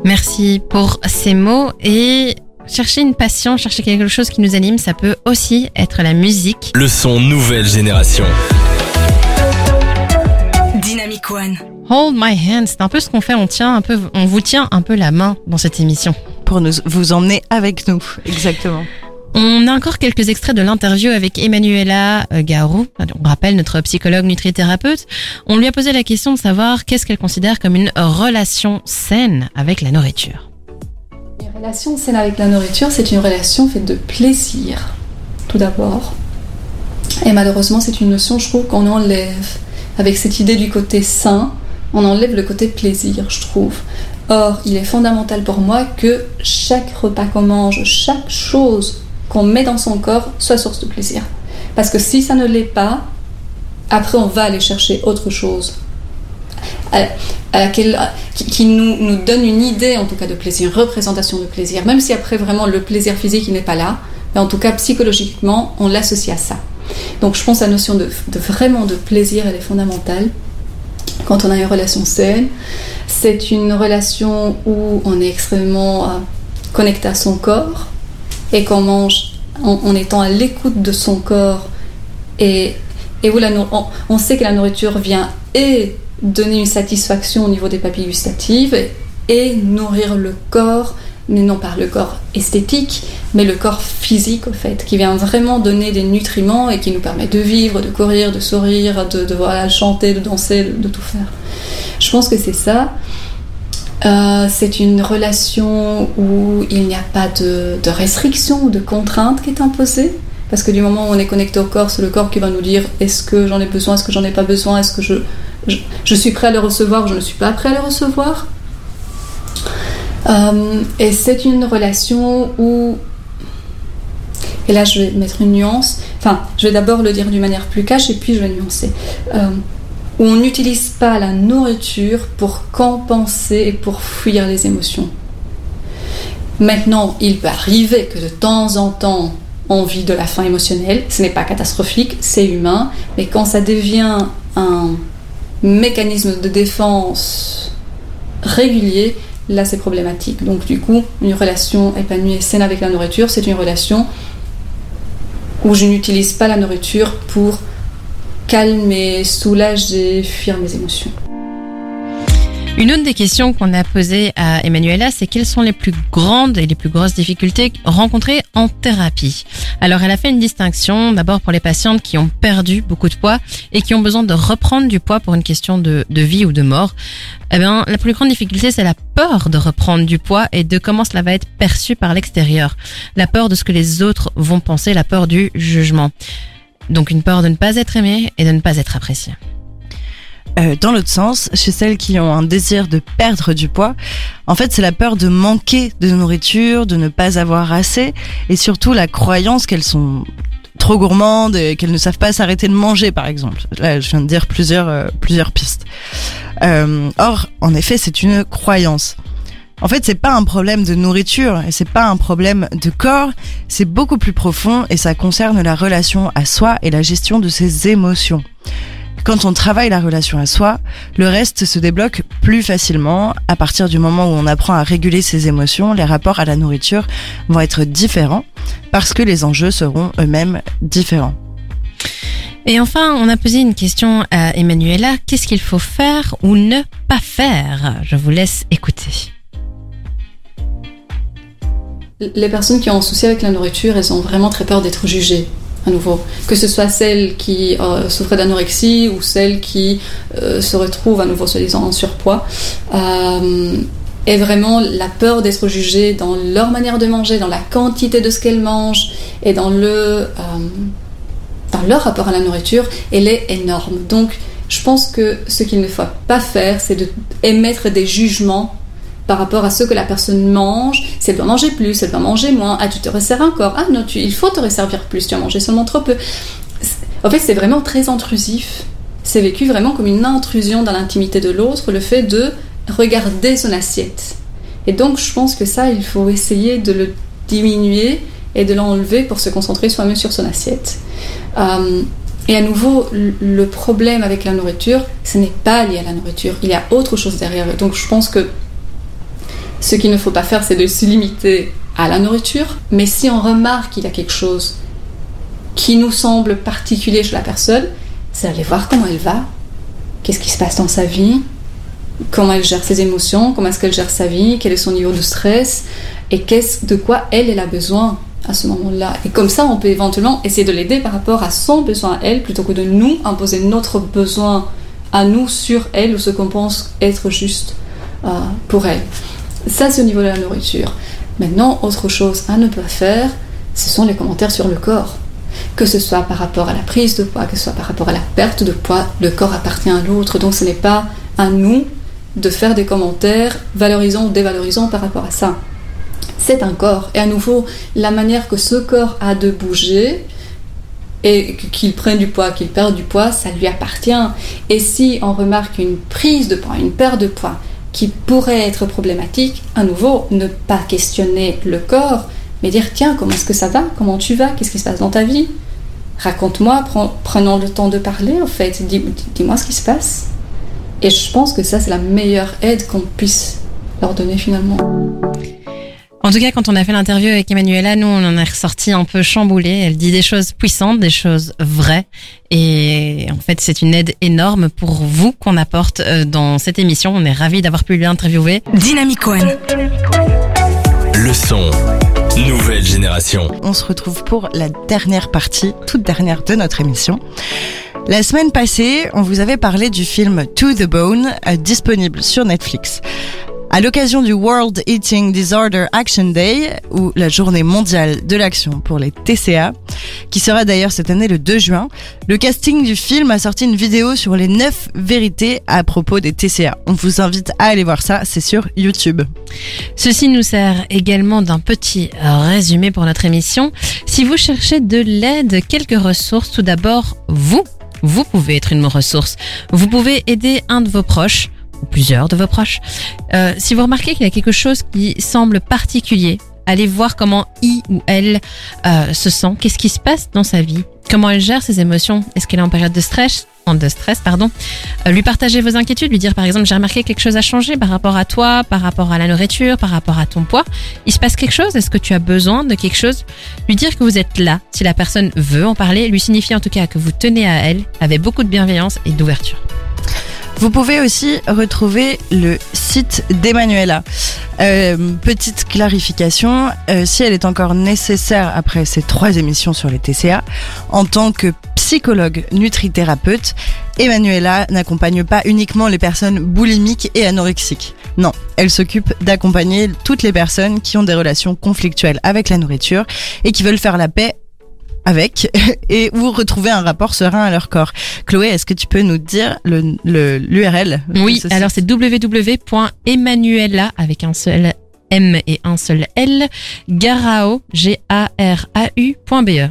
Merci pour ces mots et chercher une passion, chercher quelque chose qui nous anime, ça peut aussi être la musique. Le son nouvelle génération. Dynamic One. Hold my hand, c'est un peu ce qu'on fait, on tient un peu, on vous tient un peu la main dans cette émission. Pour nous, vous emmener avec nous, exactement. On a encore quelques extraits de l'interview avec Emanuela Garou, on rappelle notre psychologue nutrithérapeute. On lui a posé la question de savoir qu'est-ce qu'elle considère comme une relation saine avec la nourriture. Une relation saine avec la nourriture, c'est une relation faite de plaisir, tout d'abord. Et malheureusement, c'est une notion, je trouve, qu'on enlève avec cette idée du côté sain, on enlève le côté plaisir, je trouve. Or, il est fondamental pour moi que chaque repas qu'on mange, chaque chose qu'on met dans son corps soit source de plaisir. Parce que si ça ne l'est pas, après on va aller chercher autre chose. À, laquelle, qui, nous, nous, donne une idée en tout cas de plaisir, représentation de plaisir, même si après vraiment le plaisir physique n'est pas là, mais en tout cas psychologiquement on l'associe à ça. Donc je pense que la notion de, vraiment de plaisir, elle est fondamentale quand on a une relation saine. C'est une relation où on est extrêmement euh, connecté à son corps et qu'on mange en, étant à l'écoute de son corps et, et où on, on, sait que la nourriture vient et donner une satisfaction au niveau des papilles gustatives et nourrir le corps mais non par le corps esthétique, mais le corps physique au fait, qui vient vraiment donner des nutriments et qui nous permet de vivre, de courir, de sourire, de, chanter, de danser, de, tout faire. Je pense que c'est ça. Euh, c'est une relation où il n'y a pas de, de restriction ou de contrainte qui est imposée. Parce que du moment où on est connecté au corps, c'est le corps qui va nous dire est-ce que j'en ai besoin, est-ce que j'en ai pas besoin, est-ce que je, je, je, suis prêt à le recevoir je ne suis pas prêt à le recevoir. Euh, et c'est une relation où, et là je vais mettre une nuance, enfin je vais d'abord le dire d'une manière plus cash et puis je vais nuancer, euh, où on n'utilise pas la nourriture pour compenser et pour fuir les émotions. Maintenant, il peut arriver que de temps en temps on vit de la faim émotionnelle, ce n'est pas catastrophique, c'est humain, mais quand ça devient un mécanisme de défense régulier, là c'est problématique. Donc du coup, une relation épanouie et saine avec la nourriture, c'est une relation où je n'utilise pas la nourriture pour calmer, soulager, fuir mes émotions. Une autre des questions qu'on a posées à Emmanuela, c'est quelles sont les plus grandes et les plus grosses difficultés rencontrées en thérapie? Alors, elle a fait une distinction d'abord pour les patientes qui ont perdu beaucoup de poids et qui ont besoin de reprendre du poids pour une question de, de vie ou de mort. Eh bien, la plus grande difficulté, c'est la peur de reprendre du poids et de comment cela va être perçu par l'extérieur. La peur de ce que les autres vont penser, la peur du jugement. Donc, une peur de ne pas être aimé et de ne pas être apprécié. Euh, dans l'autre sens, chez celles qui ont un désir de perdre du poids, en fait, c'est la peur de manquer de nourriture, de ne pas avoir assez, et surtout la croyance qu'elles sont trop gourmandes et qu'elles ne savent pas s'arrêter de manger, par exemple. Là, je viens de dire plusieurs, euh, plusieurs pistes. Euh, or, en effet, c'est une croyance. En fait, c'est pas un problème de nourriture et c'est pas un problème de corps, c'est beaucoup plus profond et ça concerne la relation à soi et la gestion de ses émotions. Quand on travaille la relation à soi, le reste se débloque plus facilement. À partir du moment où on apprend à réguler ses émotions, les rapports à la nourriture vont être différents parce que les enjeux seront eux-mêmes différents. Et enfin, on a posé une question à Emmanuela. Qu'est-ce qu'il faut faire ou ne pas faire? Je vous laisse écouter. Les personnes qui ont un souci avec la nourriture, elles ont vraiment très peur d'être jugées à nouveau. Que ce soit celle qui euh, d'anorexie ou celle qui euh, se retrouve à nouveau soi-disant en surpoids. Euh, est vraiment la peur d'être jugée dans leur manière de manger, dans la quantité de ce qu'elles mangent et dans, le, euh, dans leur rapport à la nourriture, elle est énorme. Donc je pense que ce qu'il ne faut pas faire, c'est d'émettre des jugements par rapport à ce que la personne mange, si elle doit manger plus, elle doit manger moins, ah tu te resserres encore, ah non, tu, il faut te resservir plus, tu as mangé seulement trop peu. En fait, c'est vraiment très intrusif. C'est vécu vraiment comme une intrusion dans l'intimité de l'autre, le fait de regarder son assiette. Et donc, je pense que ça, il faut essayer de le diminuer et de l'enlever pour se concentrer soi-même sur son assiette. Euh, et à nouveau, le problème avec la nourriture, ce n'est pas lié à la nourriture, il y a autre chose derrière. Donc, je pense que ce qu'il ne faut pas faire, c'est de se limiter à la nourriture. Mais si on remarque qu'il y a quelque chose qui nous semble particulier chez la personne, c'est aller voir comment elle va, qu'est-ce qui se passe dans sa vie, comment elle gère ses émotions, comment est-ce qu'elle gère sa vie, quel est son niveau de stress, et qu'est-ce de quoi elle, a besoin à ce moment-là. Et comme ça, on peut éventuellement essayer de l'aider par rapport à son besoin à elle, plutôt que de nous imposer notre besoin à nous sur elle ou ce qu'on pense être juste euh, pour elle. Ça, c'est au niveau de la nourriture. Maintenant, autre chose à ne pas faire, ce sont les commentaires sur le corps. Que ce soit par rapport à la prise de poids, que ce soit par rapport à la perte de poids, le corps appartient à l'autre. Donc ce n'est pas à nous de faire des commentaires valorisants ou dévalorisants par rapport à ça. C'est un corps. Et à nouveau, la manière que ce corps a de bouger, et qu'il prenne du poids, qu'il perde du poids, ça lui appartient. Et si on remarque une prise de poids, une perte de poids, qui pourrait être problématique, à nouveau, ne pas questionner le corps, mais dire tiens, comment est-ce que ça va? Comment tu vas? Qu'est-ce qui se passe dans ta vie? Raconte-moi, prenons le temps de parler, en fait, dis-moi ce qui se passe. Et je pense que ça, c'est la meilleure aide qu'on puisse leur donner finalement. En tout cas, quand on a fait l'interview avec Emmanuela, nous, on en est ressorti un peu chamboulé. Elle dit des choses puissantes, des choses vraies. Et en fait, c'est une aide énorme pour vous qu'on apporte euh, dans cette émission. On est ravis d'avoir pu l'interviewer. Dynamic One. Le son. Nouvelle génération. On se retrouve pour la dernière partie, toute dernière de notre émission. La semaine passée, on vous avait parlé du film To the Bone, euh, disponible sur Netflix. À l'occasion du World Eating Disorder Action Day, ou la journée mondiale de l'action pour les TCA, qui sera d'ailleurs cette année le 2 juin, le casting du film a sorti une vidéo sur les 9 vérités à propos des TCA. On vous invite à aller voir ça, c'est sur YouTube. Ceci nous sert également d'un petit résumé pour notre émission. Si vous cherchez de l'aide, quelques ressources. Tout d'abord, vous, vous pouvez être une ressource. Vous pouvez aider un de vos proches ou plusieurs de vos proches. Euh, si vous remarquez qu'il y a quelque chose qui semble particulier, allez voir comment il ou elle euh, se sent, qu'est-ce qui se passe dans sa vie, comment elle gère ses émotions, est-ce qu'elle est en période de stress, de stress, pardon? Euh, lui partager vos inquiétudes, lui dire par exemple j'ai remarqué quelque chose a changé par rapport à toi, par rapport à la nourriture, par rapport à ton poids. Il se passe quelque chose, est-ce que tu as besoin de quelque chose? Lui dire que vous êtes là, si la personne veut en parler, lui signifie en tout cas que vous tenez à elle avec beaucoup de bienveillance et d'ouverture. Vous pouvez aussi retrouver le site d'Emmanuela. Euh, petite clarification, euh, si elle est encore nécessaire après ces trois émissions sur les TCA, en tant que psychologue nutrithérapeute, Emmanuela n'accompagne pas uniquement les personnes boulimiques et anorexiques. Non, elle s'occupe d'accompagner toutes les personnes qui ont des relations conflictuelles avec la nourriture et qui veulent faire la paix avec et ou retrouver un rapport serein à leur corps. Chloé, est-ce que tu peux nous dire le l'URL Oui, alors c'est www.emmanuela avec un seul M et un seul L garao g a r a u.be.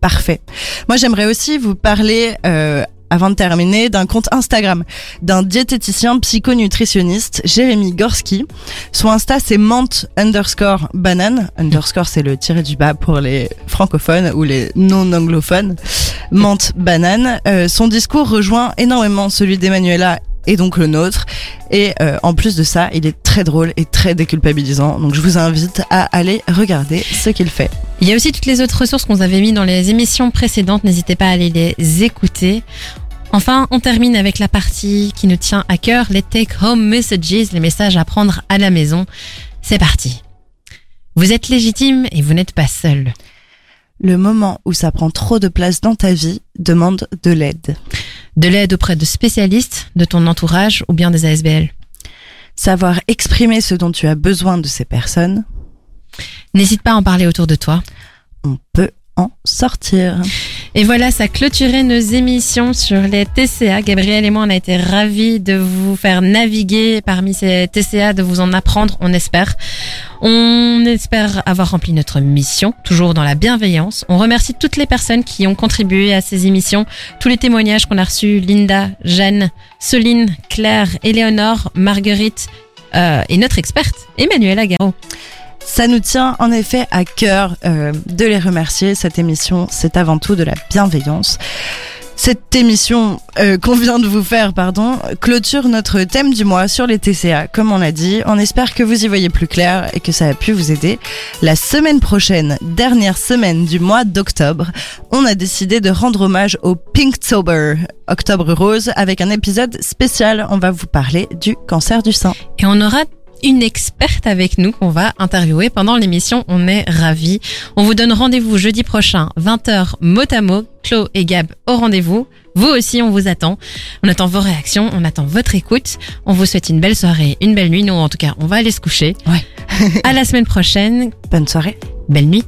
Parfait. Moi, j'aimerais aussi vous parler euh, avant de terminer, d'un compte Instagram d'un diététicien psychonutritionniste, Jérémy Gorski. Son Insta, c'est ment underscore banane. Underscore, c'est le tiré du bas pour les francophones ou les non-anglophones. Ment banane. Euh, son discours rejoint énormément celui d'Emmanuela et donc le nôtre. Et euh, en plus de ça, il est très drôle et très déculpabilisant. Donc je vous invite à aller regarder ce qu'il fait. Il y a aussi toutes les autres ressources qu'on avait mis dans les émissions précédentes. N'hésitez pas à aller les écouter. Enfin, on termine avec la partie qui nous tient à cœur, les take home messages, les messages à prendre à la maison. C'est parti. Vous êtes légitime et vous n'êtes pas seul. Le moment où ça prend trop de place dans ta vie demande de l'aide. De l'aide auprès de spécialistes, de ton entourage ou bien des ASBL. Savoir exprimer ce dont tu as besoin de ces personnes. N'hésite pas à en parler autour de toi. On peut en sortir. Et voilà, ça clôturait nos émissions sur les TCA. Gabriel et moi, on a été ravis de vous faire naviguer parmi ces TCA, de vous en apprendre, on espère. On espère avoir rempli notre mission, toujours dans la bienveillance. On remercie toutes les personnes qui ont contribué à ces émissions, tous les témoignages qu'on a reçus, Linda, Jeanne, Soline, Claire, Éléonore, Marguerite euh, et notre experte, Emmanuelle Agaro. Ça nous tient en effet à cœur euh, de les remercier. Cette émission, c'est avant tout de la bienveillance. Cette émission euh, qu'on vient de vous faire, pardon, clôture notre thème du mois sur les TCA. Comme on l'a dit, on espère que vous y voyez plus clair et que ça a pu vous aider. La semaine prochaine, dernière semaine du mois d'octobre, on a décidé de rendre hommage au Pinktober, Octobre Rose, avec un épisode spécial. On va vous parler du cancer du sein. Et on aura une experte avec nous qu'on va interviewer pendant l'émission. On est ravis. On vous donne rendez-vous jeudi prochain, 20h, mot à mot. Chlo et Gab au rendez-vous. Vous aussi, on vous attend. On attend vos réactions, on attend votre écoute. On vous souhaite une belle soirée, une belle nuit. Nous, en tout cas, on va aller se coucher. Ouais. à la semaine prochaine. Bonne soirée. Belle nuit.